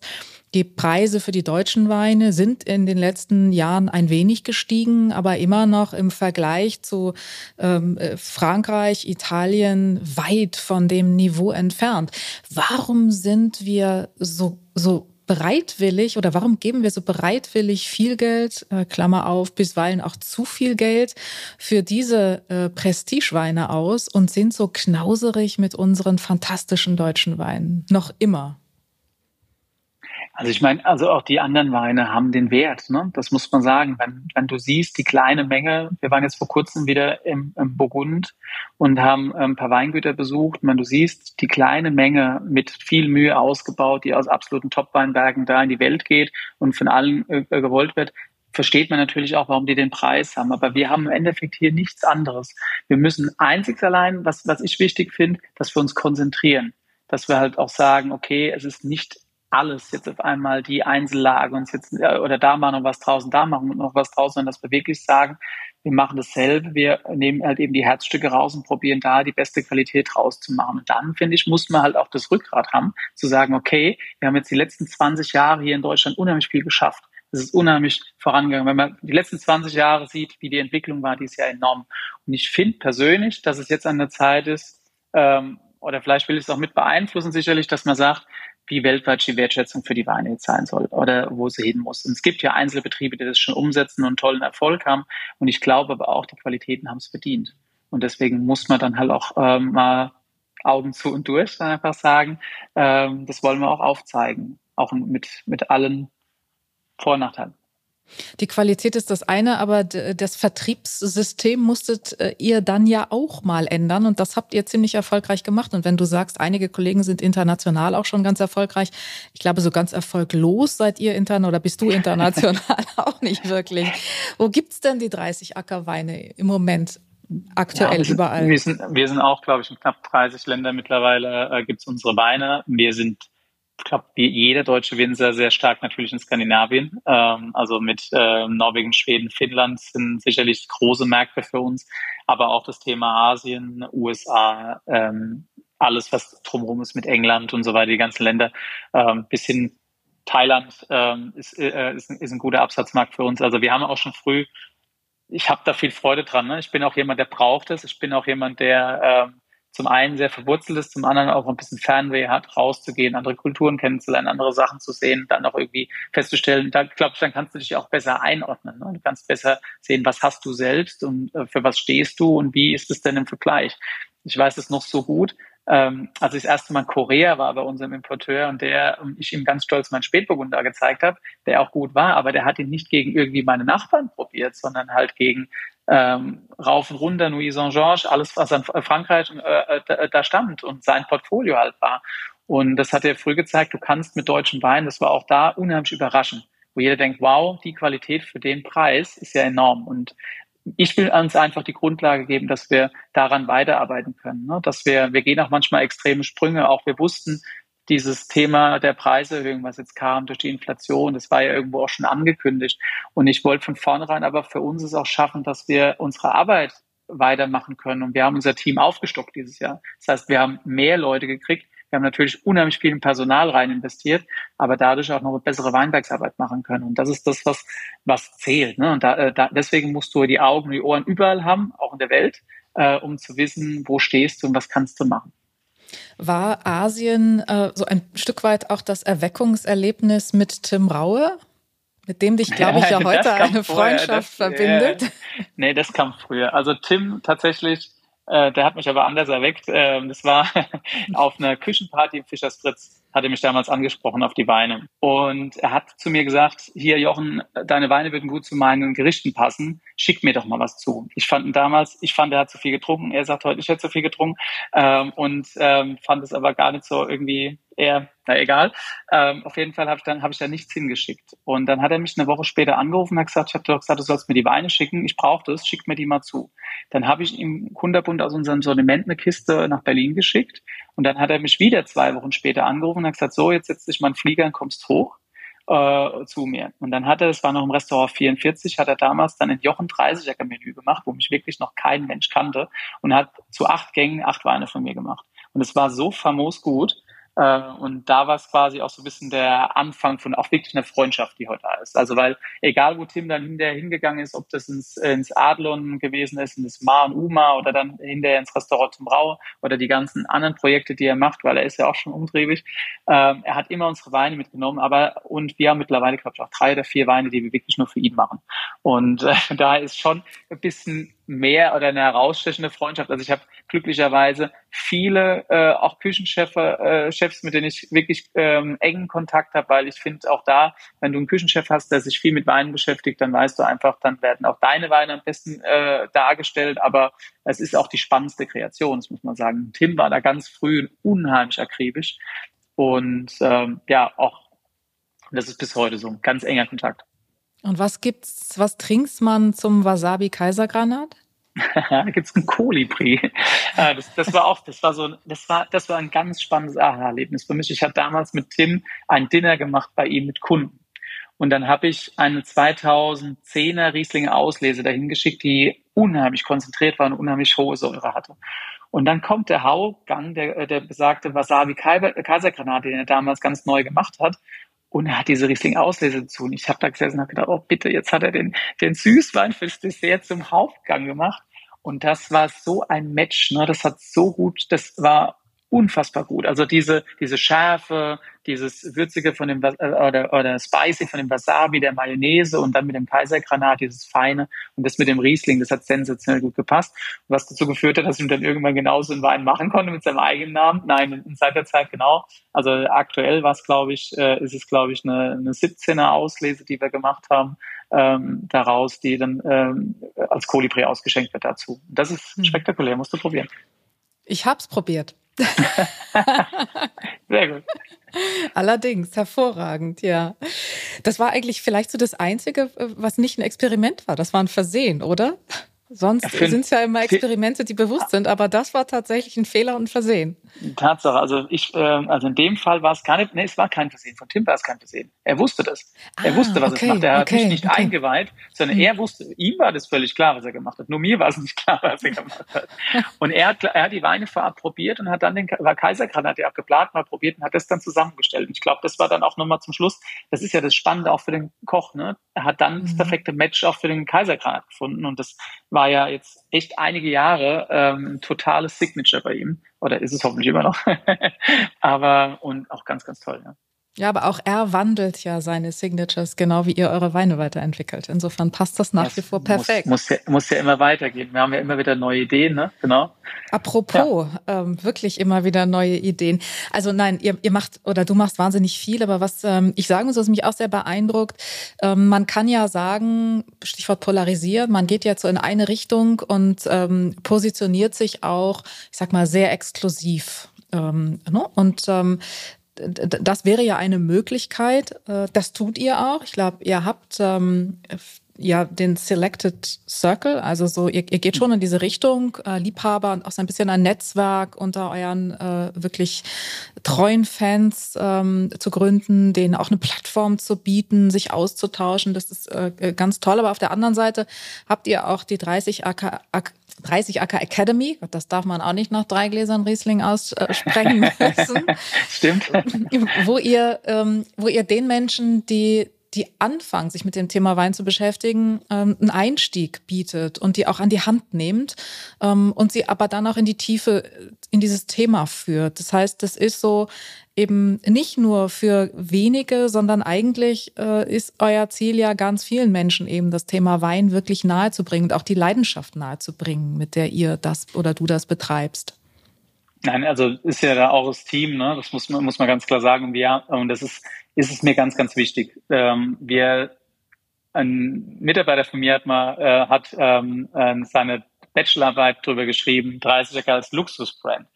Die Preise für die deutschen Weine sind in den letzten Jahren ein wenig gestiegen, aber immer noch im Vergleich zu ähm, äh, Frankreich, Italien weit von dem Niveau entfernt. Warum sind wir so, so bereitwillig oder warum geben wir so bereitwillig viel Geld, äh, Klammer auf, bisweilen auch zu viel Geld für diese äh, Prestigeweine aus und sind so knauserig mit unseren fantastischen deutschen Weinen? Noch immer. Also ich meine, also auch die anderen Weine haben den Wert, ne? Das muss man sagen. Wenn, wenn du siehst, die kleine Menge, wir waren jetzt vor kurzem wieder im, im Burgund und haben ein paar Weingüter besucht. Wenn du siehst, die kleine Menge mit viel Mühe ausgebaut, die aus absoluten Top-Weinbergen da in die Welt geht und von allen äh, gewollt wird, versteht man natürlich auch, warum die den Preis haben. Aber wir haben im Endeffekt hier nichts anderes. Wir müssen einzig allein, was, was ich wichtig finde, dass wir uns konzentrieren. Dass wir halt auch sagen, okay, es ist nicht alles jetzt auf einmal die Einzellage uns jetzt oder da machen noch was draußen, da machen wir noch was draußen, dass wir wirklich sagen, wir machen dasselbe, wir nehmen halt eben die Herzstücke raus und probieren da die beste Qualität rauszumachen. Und dann, finde ich, muss man halt auch das Rückgrat haben, zu sagen, okay, wir haben jetzt die letzten 20 Jahre hier in Deutschland unheimlich viel geschafft. Es ist unheimlich vorangegangen. Wenn man die letzten 20 Jahre sieht, wie die Entwicklung war, die ist ja enorm. Und ich finde persönlich, dass es jetzt an der Zeit ist, ähm, oder vielleicht will ich es auch mit beeinflussen, sicherlich, dass man sagt, wie weltweit die Wertschätzung für die Weine jetzt sein soll oder wo sie hin muss. Und es gibt ja Einzelbetriebe, die das schon umsetzen und tollen Erfolg haben. Und ich glaube aber auch, die Qualitäten haben es verdient. Und deswegen muss man dann halt auch ähm, mal Augen zu und durch dann einfach sagen, ähm, das wollen wir auch aufzeigen, auch mit, mit allen Vor- und Nachteilen. Die Qualität ist das eine, aber das Vertriebssystem musstet äh, ihr dann ja auch mal ändern und das habt ihr ziemlich erfolgreich gemacht. Und wenn du sagst, einige Kollegen sind international auch schon ganz erfolgreich, ich glaube, so ganz erfolglos seid ihr international oder bist du international [laughs] auch nicht wirklich. Wo gibt's denn die 30 Ackerweine im Moment? Aktuell ja, wir sind, überall. Wir sind, wir sind auch, glaube ich, in knapp 30 Ländern mittlerweile äh, gibt's unsere Weine. Wir sind ich glaube, jeder deutsche Winzer sehr stark natürlich in Skandinavien. Ähm, also mit äh, Norwegen, Schweden, Finnland sind sicherlich große Märkte für uns. Aber auch das Thema Asien, USA, ähm, alles, was drumherum ist mit England und so weiter, die ganzen Länder, ähm, bis hin Thailand ähm, ist, äh, ist, ist ein guter Absatzmarkt für uns. Also wir haben auch schon früh, ich habe da viel Freude dran. Ne? Ich bin auch jemand, der braucht es. Ich bin auch jemand, der ähm, zum einen sehr verwurzelt ist, zum anderen auch ein bisschen Fernweh hat, rauszugehen, andere Kulturen kennenzulernen, andere Sachen zu sehen, dann auch irgendwie festzustellen, da glaube ich, dann kannst du dich auch besser einordnen. Ne? Du kannst besser sehen, was hast du selbst und äh, für was stehst du und wie ist es denn im Vergleich. Ich weiß es noch so gut, ähm, als ich das erste Mal in Korea war bei unserem Importeur und der und ich ihm ganz stolz meinen Spätburgunder gezeigt habe, der auch gut war, aber der hat ihn nicht gegen irgendwie meine Nachbarn probiert, sondern halt gegen ähm, rauf und runter, Louis Saint-Georges, alles, was an Frankreich äh, da, da stammt und sein Portfolio halt war. Und das hat er früh gezeigt, du kannst mit deutschen Weinen, das war auch da unheimlich überraschend, wo jeder denkt, wow, die Qualität für den Preis ist ja enorm. Und ich will uns einfach die Grundlage geben, dass wir daran weiterarbeiten können. Ne? Dass wir, wir gehen auch manchmal extreme Sprünge. Auch wir wussten, dieses Thema der Preiserhöhung, was jetzt kam durch die Inflation, das war ja irgendwo auch schon angekündigt. Und ich wollte von vornherein aber für uns es auch schaffen, dass wir unsere Arbeit weitermachen können. Und wir haben unser Team aufgestockt dieses Jahr. Das heißt, wir haben mehr Leute gekriegt. Wir haben natürlich unheimlich viel in Personal rein investiert, aber dadurch auch noch eine bessere Weinbergsarbeit machen können. Und das ist das, was, was zählt. Ne? Und da, äh, da, deswegen musst du die Augen und die Ohren überall haben, auch in der Welt, äh, um zu wissen, wo stehst du und was kannst du machen. War Asien äh, so ein Stück weit auch das Erweckungserlebnis mit Tim Raue? Mit dem dich, glaube ich, ja, [laughs] ja heute eine Freundschaft das, verbindet. Ja, [laughs] nee, das kam früher. Also Tim tatsächlich, Äh, der hat mich aber anders erweckt. Ähm, das war [laughs] auf einer Küchenparty im Fischers Fritz hat er mich damals angesprochen auf die Weine. Und er hat zu mir gesagt, hier Jochen, deine Weine würden gut zu meinen Gerichten passen. Schick mir doch mal was zu. Ich fand ihn damals, ich fand, er hat zu viel getrunken. Er sagt heute, ich hätte zu viel getrunken. Ähm, und ähm, fand es aber gar nicht so irgendwie eher, na egal. Ähm, auf jeden Fall habe ich dann habe ich da nichts hingeschickt. Und dann hat er mich eine Woche später angerufen und hat gesagt, ich habe doch gesagt, du sollst mir die Weine schicken. Ich brauche das, schick mir die mal zu. Dann habe ich ihm kunderbunt aus unserem Sortiment eine Kiste nach Berlin geschickt. Und dann hat er mich wieder zwei Wochen später angerufen und hat gesagt, so, jetzt setz dich mal in Flieger und kommst hoch äh, zu mir. Und dann hat er, das war noch im Restaurant 44, hat er damals dann ein Jochen 30er Menü gemacht, wo mich wirklich noch kein Mensch kannte und hat zu acht Gängen acht Weine von mir gemacht. Und es war so famos gut, und da war es quasi auch so ein bisschen der Anfang von auch wirklich einer Freundschaft, die heute da ist. Also weil egal wo Tim dann hinterher hingegangen ist, ob das ins, ins Adlon gewesen ist, in das Mar und Uma oder dann hinterher ins Restaurant zum Brau oder die ganzen anderen Projekte, die er macht, weil er ist ja auch schon umtriebig. Ähm, er hat immer unsere Weine mitgenommen, aber und wir haben mittlerweile, glaube ich, auch drei oder vier Weine, die wir wirklich nur für ihn machen. Und äh, [laughs] da ist schon ein bisschen mehr oder eine herausstechende Freundschaft. Also ich habe glücklicherweise viele äh, auch Küchenchefs, äh, Chefs, mit denen ich wirklich ähm, engen Kontakt habe, weil ich finde auch da, wenn du einen Küchenchef hast, der sich viel mit Weinen beschäftigt, dann weißt du einfach, dann werden auch deine Weine am besten äh, dargestellt. Aber es ist auch die spannendste Kreation, das muss man sagen. Tim war da ganz früh unheimlich akribisch und ähm, ja auch das ist bis heute so ein ganz enger Kontakt. Und was gibt's, was trinkt man zum Wasabi Kaisergranat? Da [laughs] gibt's ein Kolibri. Äh, das, das war auch, das war so, das war, das war ein ganz spannendes Aha-Erlebnis für mich. Ich hatte damals mit Tim ein Dinner gemacht bei ihm mit Kunden. Und dann habe ich eine 2010er Rieslinger Auslese dahin geschickt, die unheimlich konzentriert war und unheimlich hohe Säure hatte. Und dann kommt der Haugang, der, der besagte Wasabi Kaisergranat, den er damals ganz neu gemacht hat. Und er hat diese Riesling-Auslese zu. Und ich habe da gesessen und habe gedacht, oh bitte, jetzt hat er den, den Süßwein fürs Dessert zum Hauptgang gemacht. Und das war so ein Match, ne? Das hat so gut, das war unfassbar gut. Also diese, diese Schärfe, dieses Würzige von dem, äh, oder, oder Spicy von dem Wasabi, der Mayonnaise und dann mit dem Kaisergranat, dieses Feine und das mit dem Riesling, das hat sensationell gut gepasst. Was dazu geführt hat, dass ich dann irgendwann genauso einen Wein machen konnte mit seinem eigenen Namen. Nein, in seit der Zeit genau. Also aktuell war es, glaube ich, äh, ist es, glaube ich, eine, eine 17er Auslese, die wir gemacht haben. Ähm, daraus, die dann ähm, als Kolibri ausgeschenkt wird dazu. Das ist hm. spektakulär, musst du probieren. Ich hab's probiert. [laughs] Sehr gut. Allerdings, hervorragend, ja. Das war eigentlich vielleicht so das Einzige, was nicht ein Experiment war. Das war ein Versehen, oder? Sonst sind es ja immer Experimente, die bewusst sind, aber das war tatsächlich ein Fehler und ein Versehen. Tatsache, also ich, äh, also in dem Fall war es nicht, nee, es war kein Versehen. Von Tim war es kein Versehen. Er wusste das. Ah, er wusste, was okay, er macht. Er okay, hat mich nicht okay. eingeweiht, sondern mhm. er wusste, ihm war das völlig klar, was er gemacht hat. Nur mir war es [laughs] nicht klar, was er gemacht hat. Und er hat, er hat die Weine vorab probiert und hat dann den war Kaisergranat, ja geplant, mal probiert und hat das dann zusammengestellt. Und ich glaube, das war dann auch nochmal zum Schluss, das ist ja das Spannende auch für den Koch, ne? Er hat dann mhm. das perfekte Match auch für den Kaisergranat gefunden und das war ja jetzt echt einige Jahre ähm, ein totales Signature bei ihm. Oder ist es hoffentlich immer noch. [laughs] Aber und auch ganz, ganz toll. Ja. Ja, aber auch er wandelt ja seine Signatures, genau wie ihr eure Weine weiterentwickelt. Insofern passt das nach das wie vor perfekt. Muss, muss, ja, muss ja immer weitergehen. Wir haben ja immer wieder neue Ideen, ne? Genau. Apropos, ja. ähm, wirklich immer wieder neue Ideen. Also nein, ihr, ihr macht oder du machst wahnsinnig viel, aber was ähm, ich sagen muss, was mich auch sehr beeindruckt, ähm, man kann ja sagen, Stichwort polarisieren, man geht jetzt so in eine Richtung und ähm, positioniert sich auch, ich sag mal, sehr exklusiv. Ähm, ne? Und ähm, das wäre ja eine Möglichkeit. Äh, das tut ihr auch. Ich glaube, ihr habt ähm, ja den Selected Circle, also so, ihr, ihr geht schon in diese Richtung, äh, Liebhaber und auch so ein bisschen ein Netzwerk unter euren äh, wirklich treuen Fans ähm, zu gründen, denen auch eine Plattform zu bieten, sich auszutauschen. Das ist äh, ganz toll. Aber auf der anderen Seite habt ihr auch die 30 AK, AK 30 Acker Academy, das darf man auch nicht nach drei Gläsern Riesling aussprechen [laughs] müssen. Stimmt. Wo ihr, ähm, wo ihr den Menschen, die die anfangen, sich mit dem Thema Wein zu beschäftigen, ähm, einen Einstieg bietet und die auch an die Hand nimmt ähm, und sie aber dann auch in die Tiefe in dieses Thema führt. Das heißt, das ist so eben nicht nur für wenige, sondern eigentlich äh, ist euer Ziel ja ganz vielen Menschen eben das Thema Wein wirklich nahezubringen und auch die Leidenschaft nahezubringen, mit der ihr das oder du das betreibst. Nein, also ist ja da auch das Team, ne? das muss man, muss man ganz klar sagen. Und, wir, und das ist, ist es mir ganz, ganz wichtig. Ähm, wir, ein Mitarbeiter von mir hat mal äh, hat ähm, äh, seine Bachelorarbeit darüber geschrieben, 30 Jahre als Luxusbrand.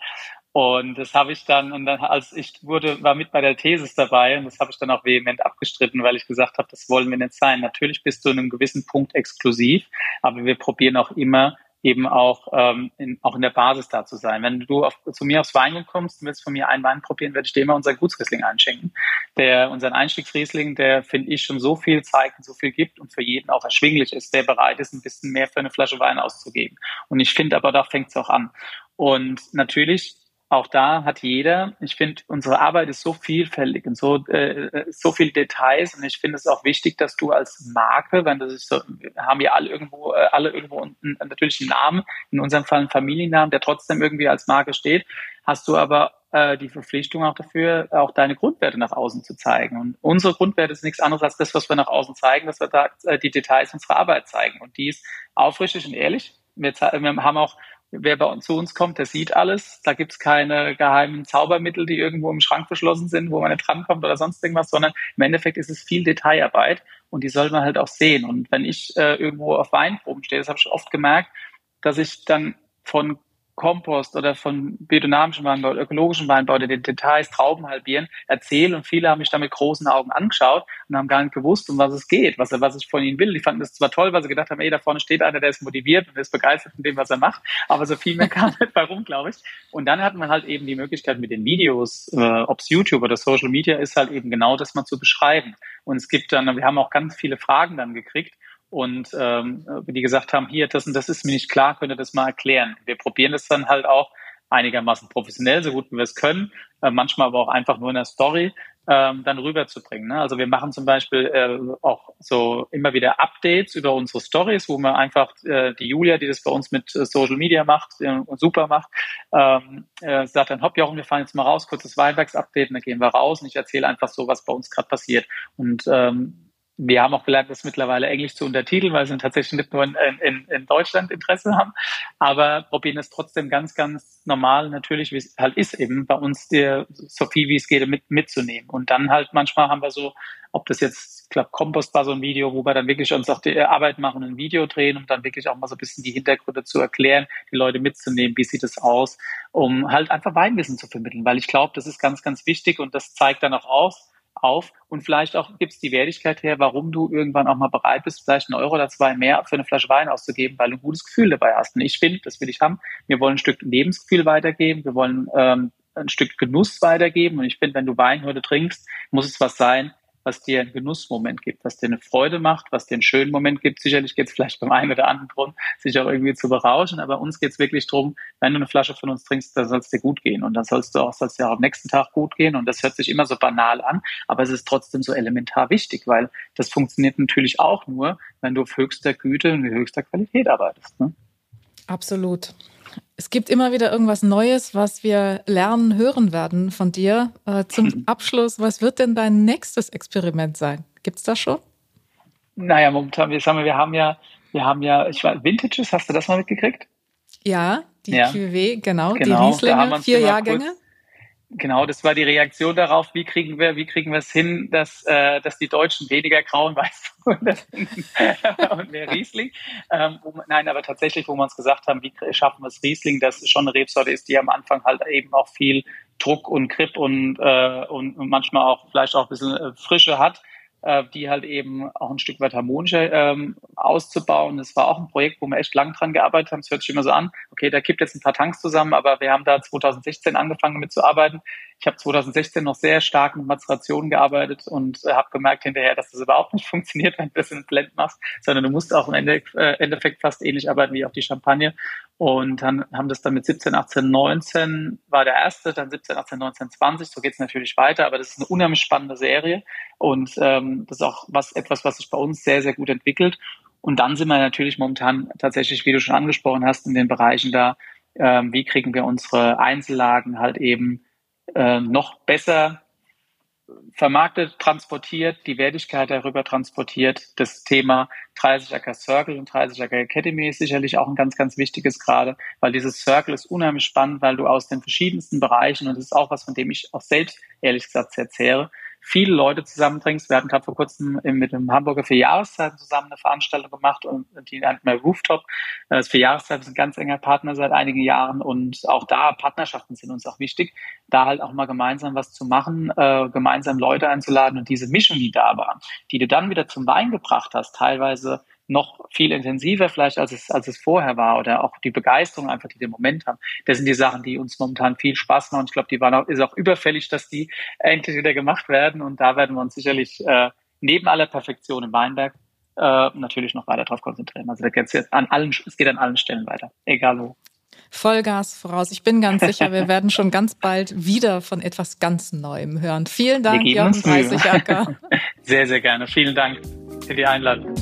Und das habe ich dann, und dann, als ich wurde, war mit bei der Thesis dabei und das habe ich dann auch vehement abgestritten, weil ich gesagt habe, das wollen wir nicht sein. Natürlich bist du in einem gewissen Punkt exklusiv, aber wir probieren auch immer eben auch, ähm, in, auch in der Basis da zu sein. Wenn du auf, zu mir aufs Wein kommst und willst von mir einen Wein probieren, werde ich dir immer unseren Gutsriesling einschenken. Der, unseren Einstiegsriesling, der finde ich schon so viel zeigt und so viel gibt und für jeden auch erschwinglich ist, der bereit ist, ein bisschen mehr für eine Flasche Wein auszugeben. Und ich finde aber, da fängt es auch an. Und natürlich auch da hat jeder, ich finde, unsere Arbeit ist so vielfältig und so, äh, so viel Details und ich finde es auch wichtig, dass du als Marke, wenn das ist so, haben wir alle irgendwo, äh, alle irgendwo einen, natürlich einen Namen, in unserem Fall einen Familiennamen, der trotzdem irgendwie als Marke steht, hast du aber äh, die Verpflichtung auch dafür, auch deine Grundwerte nach außen zu zeigen. Und unsere Grundwerte ist nichts anderes als das, was wir nach außen zeigen, dass wir da äh, die Details unserer Arbeit zeigen. Und die ist aufrichtig und ehrlich. Wir, wir haben auch wer bei uns zu uns kommt, der sieht alles. Da gibt's keine geheimen Zaubermittel, die irgendwo im Schrank verschlossen sind, wo man nicht drankommt oder sonst irgendwas, sondern im Endeffekt ist es viel Detailarbeit und die soll man halt auch sehen. Und wenn ich äh, irgendwo auf Weinproben stehe, das habe ich oft gemerkt, dass ich dann von Kompost oder von biodynamischem Weinbau, ökologischen Weinbau, der den Details Trauben halbieren, erzähle und viele haben mich da mit großen Augen angeschaut und haben gar nicht gewusst, um was es geht, was, was ich von ihnen will. Die fanden das zwar toll, weil sie gedacht haben, ey, da vorne steht einer, der ist motiviert und ist begeistert von dem, was er macht, aber so viel mehr [laughs] kam nicht bei rum, glaube ich. Und dann hat man halt eben die Möglichkeit mit den Videos, äh, ob es YouTube oder Social Media ist, halt eben genau das mal zu beschreiben. Und es gibt dann, wir haben auch ganz viele Fragen dann gekriegt, und ähm, die gesagt haben, hier, das und das ist mir nicht klar, könnt ihr das mal erklären. Wir probieren das dann halt auch einigermaßen professionell, so gut wie wir es können, äh, manchmal aber auch einfach nur in der Story ähm, dann rüberzubringen. Ne? Also wir machen zum Beispiel äh, auch so immer wieder Updates über unsere Stories, wo wir einfach äh, die Julia, die das bei uns mit äh, Social Media macht äh, super macht, ähm, äh, sagt dann, hopp, Jochen, wir fahren jetzt mal raus, kurzes Weinbergs-Update, dann gehen wir raus und ich erzähle einfach so, was bei uns gerade passiert. Und ähm, wir haben auch gelernt, das mittlerweile Englisch zu untertiteln, weil sie tatsächlich nicht nur in, in, in Deutschland Interesse haben, aber probieren es trotzdem ganz, ganz normal, natürlich, wie es halt ist, eben bei uns dir so viel wie es geht mit, mitzunehmen. Und dann halt manchmal haben wir so, ob das jetzt, ich glaube, Kompost war so ein Video, wo wir dann wirklich uns auch die Arbeit machen und ein Video drehen, um dann wirklich auch mal so ein bisschen die Hintergründe zu erklären, die Leute mitzunehmen, wie sieht es aus, um halt einfach Weinwissen zu vermitteln, weil ich glaube, das ist ganz, ganz wichtig und das zeigt dann auch aus, auf und vielleicht auch gibt es die Wertigkeit her, warum du irgendwann auch mal bereit bist, vielleicht einen Euro oder zwei mehr für eine Flasche Wein auszugeben, weil du ein gutes Gefühl dabei hast. Und ich finde, das will ich haben. Wir wollen ein Stück Lebensgefühl weitergeben, wir wollen ähm, ein Stück Genuss weitergeben. Und ich finde, wenn du Wein heute trinkst, muss es was sein, was dir einen Genussmoment gibt, was dir eine Freude macht, was dir einen schönen Moment gibt. Sicherlich geht es vielleicht beim einen oder anderen drum, sich auch irgendwie zu berauschen, aber uns geht es wirklich darum, wenn du eine Flasche von uns trinkst, dann soll es dir gut gehen und dann sollst du auch, sollst dir auch am nächsten Tag gut gehen und das hört sich immer so banal an, aber es ist trotzdem so elementar wichtig, weil das funktioniert natürlich auch nur, wenn du auf höchster Güte und höchster Qualität arbeitest. Ne? Absolut. Es gibt immer wieder irgendwas Neues, was wir lernen, hören werden von dir. Äh, zum [laughs] Abschluss, was wird denn dein nächstes Experiment sein? Gibt es das schon? Naja, momentan, wir, sagen, wir haben ja, wir haben ja, ich weiß, Vintages, hast du das mal mitgekriegt? Ja, die ja. QW, genau, genau, die Rieslinge, vier Jahrgänge. Kurz, Genau, das war die Reaktion darauf, wie kriegen wir, wie kriegen wir es hin, dass, äh, dass die Deutschen weniger grauen [laughs] Weißburgunder [laughs] und mehr Riesling. Ähm, wo, nein, aber tatsächlich, wo wir uns gesagt haben, wie schaffen wir es Riesling, dass schon eine Rebsorte ist, die am Anfang halt eben auch viel Druck und Grip und, äh, und, und manchmal auch vielleicht auch ein bisschen äh, Frische hat äh, die halt eben auch ein Stück weit harmonischer ähm, auszubauen. Das war auch ein Projekt, wo wir echt lang dran gearbeitet haben. Es hört sich immer so an, okay, da kippt jetzt ein paar Tanks zusammen, aber wir haben da 2016 angefangen mitzuarbeiten. Ich habe 2016 noch sehr stark mit Mazerationen gearbeitet und äh, habe gemerkt hinterher, dass das überhaupt nicht [laughs] funktioniert, wenn du das in Blend machst, sondern du musst auch im Ende, äh, Endeffekt fast ähnlich arbeiten wie auch die Champagne. Und dann haben das dann mit 17, 18, 19 war der erste, dann 17, 18, 19, 20. So geht es natürlich weiter, aber das ist eine unheimlich spannende Serie und ähm, das ist auch was etwas, was sich bei uns sehr, sehr gut entwickelt. Und dann sind wir natürlich momentan tatsächlich, wie du schon angesprochen hast, in den Bereichen da, ähm, wie kriegen wir unsere Einzellagen halt eben äh, noch besser vermarktet, transportiert, die Wertigkeit darüber transportiert. Das Thema 30 Acker Circle und 30 Acker Academy ist sicherlich auch ein ganz, ganz wichtiges gerade, weil dieses Circle ist unheimlich spannend, weil du aus den verschiedensten Bereichen, und das ist auch was, von dem ich auch selbst ehrlich gesagt sehr zehre, viele Leute zusammenbringst. Wir hatten gerade vor kurzem mit dem Hamburger für Jahreszeiten zusammen eine Veranstaltung gemacht und die nennt man Rooftop. Das für Jahreszeiten ist ein ganz enger Partner seit einigen Jahren und auch da Partnerschaften sind uns auch wichtig, da halt auch mal gemeinsam was zu machen, äh, gemeinsam Leute einzuladen und diese Mischung, die da war, die du dann wieder zum Wein gebracht hast, teilweise noch viel intensiver vielleicht, als es, als es vorher war oder auch die Begeisterung einfach, die den Moment haben. Das sind die Sachen, die uns momentan viel Spaß machen ich glaube, die waren auch, ist auch überfällig, dass die endlich wieder gemacht werden und da werden wir uns sicherlich äh, neben aller Perfektion im Weinberg äh, natürlich noch weiter drauf konzentrieren. Also da geht's jetzt an allen, es geht an allen Stellen weiter, egal wo. Vollgas voraus. Ich bin ganz sicher, wir werden schon ganz bald wieder von etwas ganz Neuem hören. Vielen Dank, Jochen 30 Acker. [laughs] Sehr, sehr gerne. Vielen Dank für die Einladung.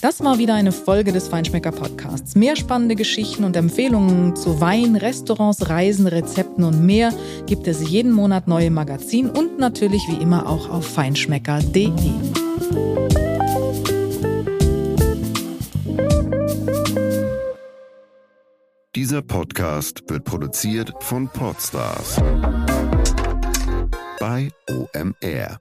Das war wieder eine Folge des Feinschmecker Podcasts. Mehr spannende Geschichten und Empfehlungen zu Wein, Restaurants, Reisen, Rezepten und mehr gibt es jeden Monat neue Magazin und natürlich wie immer auch auf feinschmecker.de. Dieser Podcast wird produziert von Podstars bei OMR.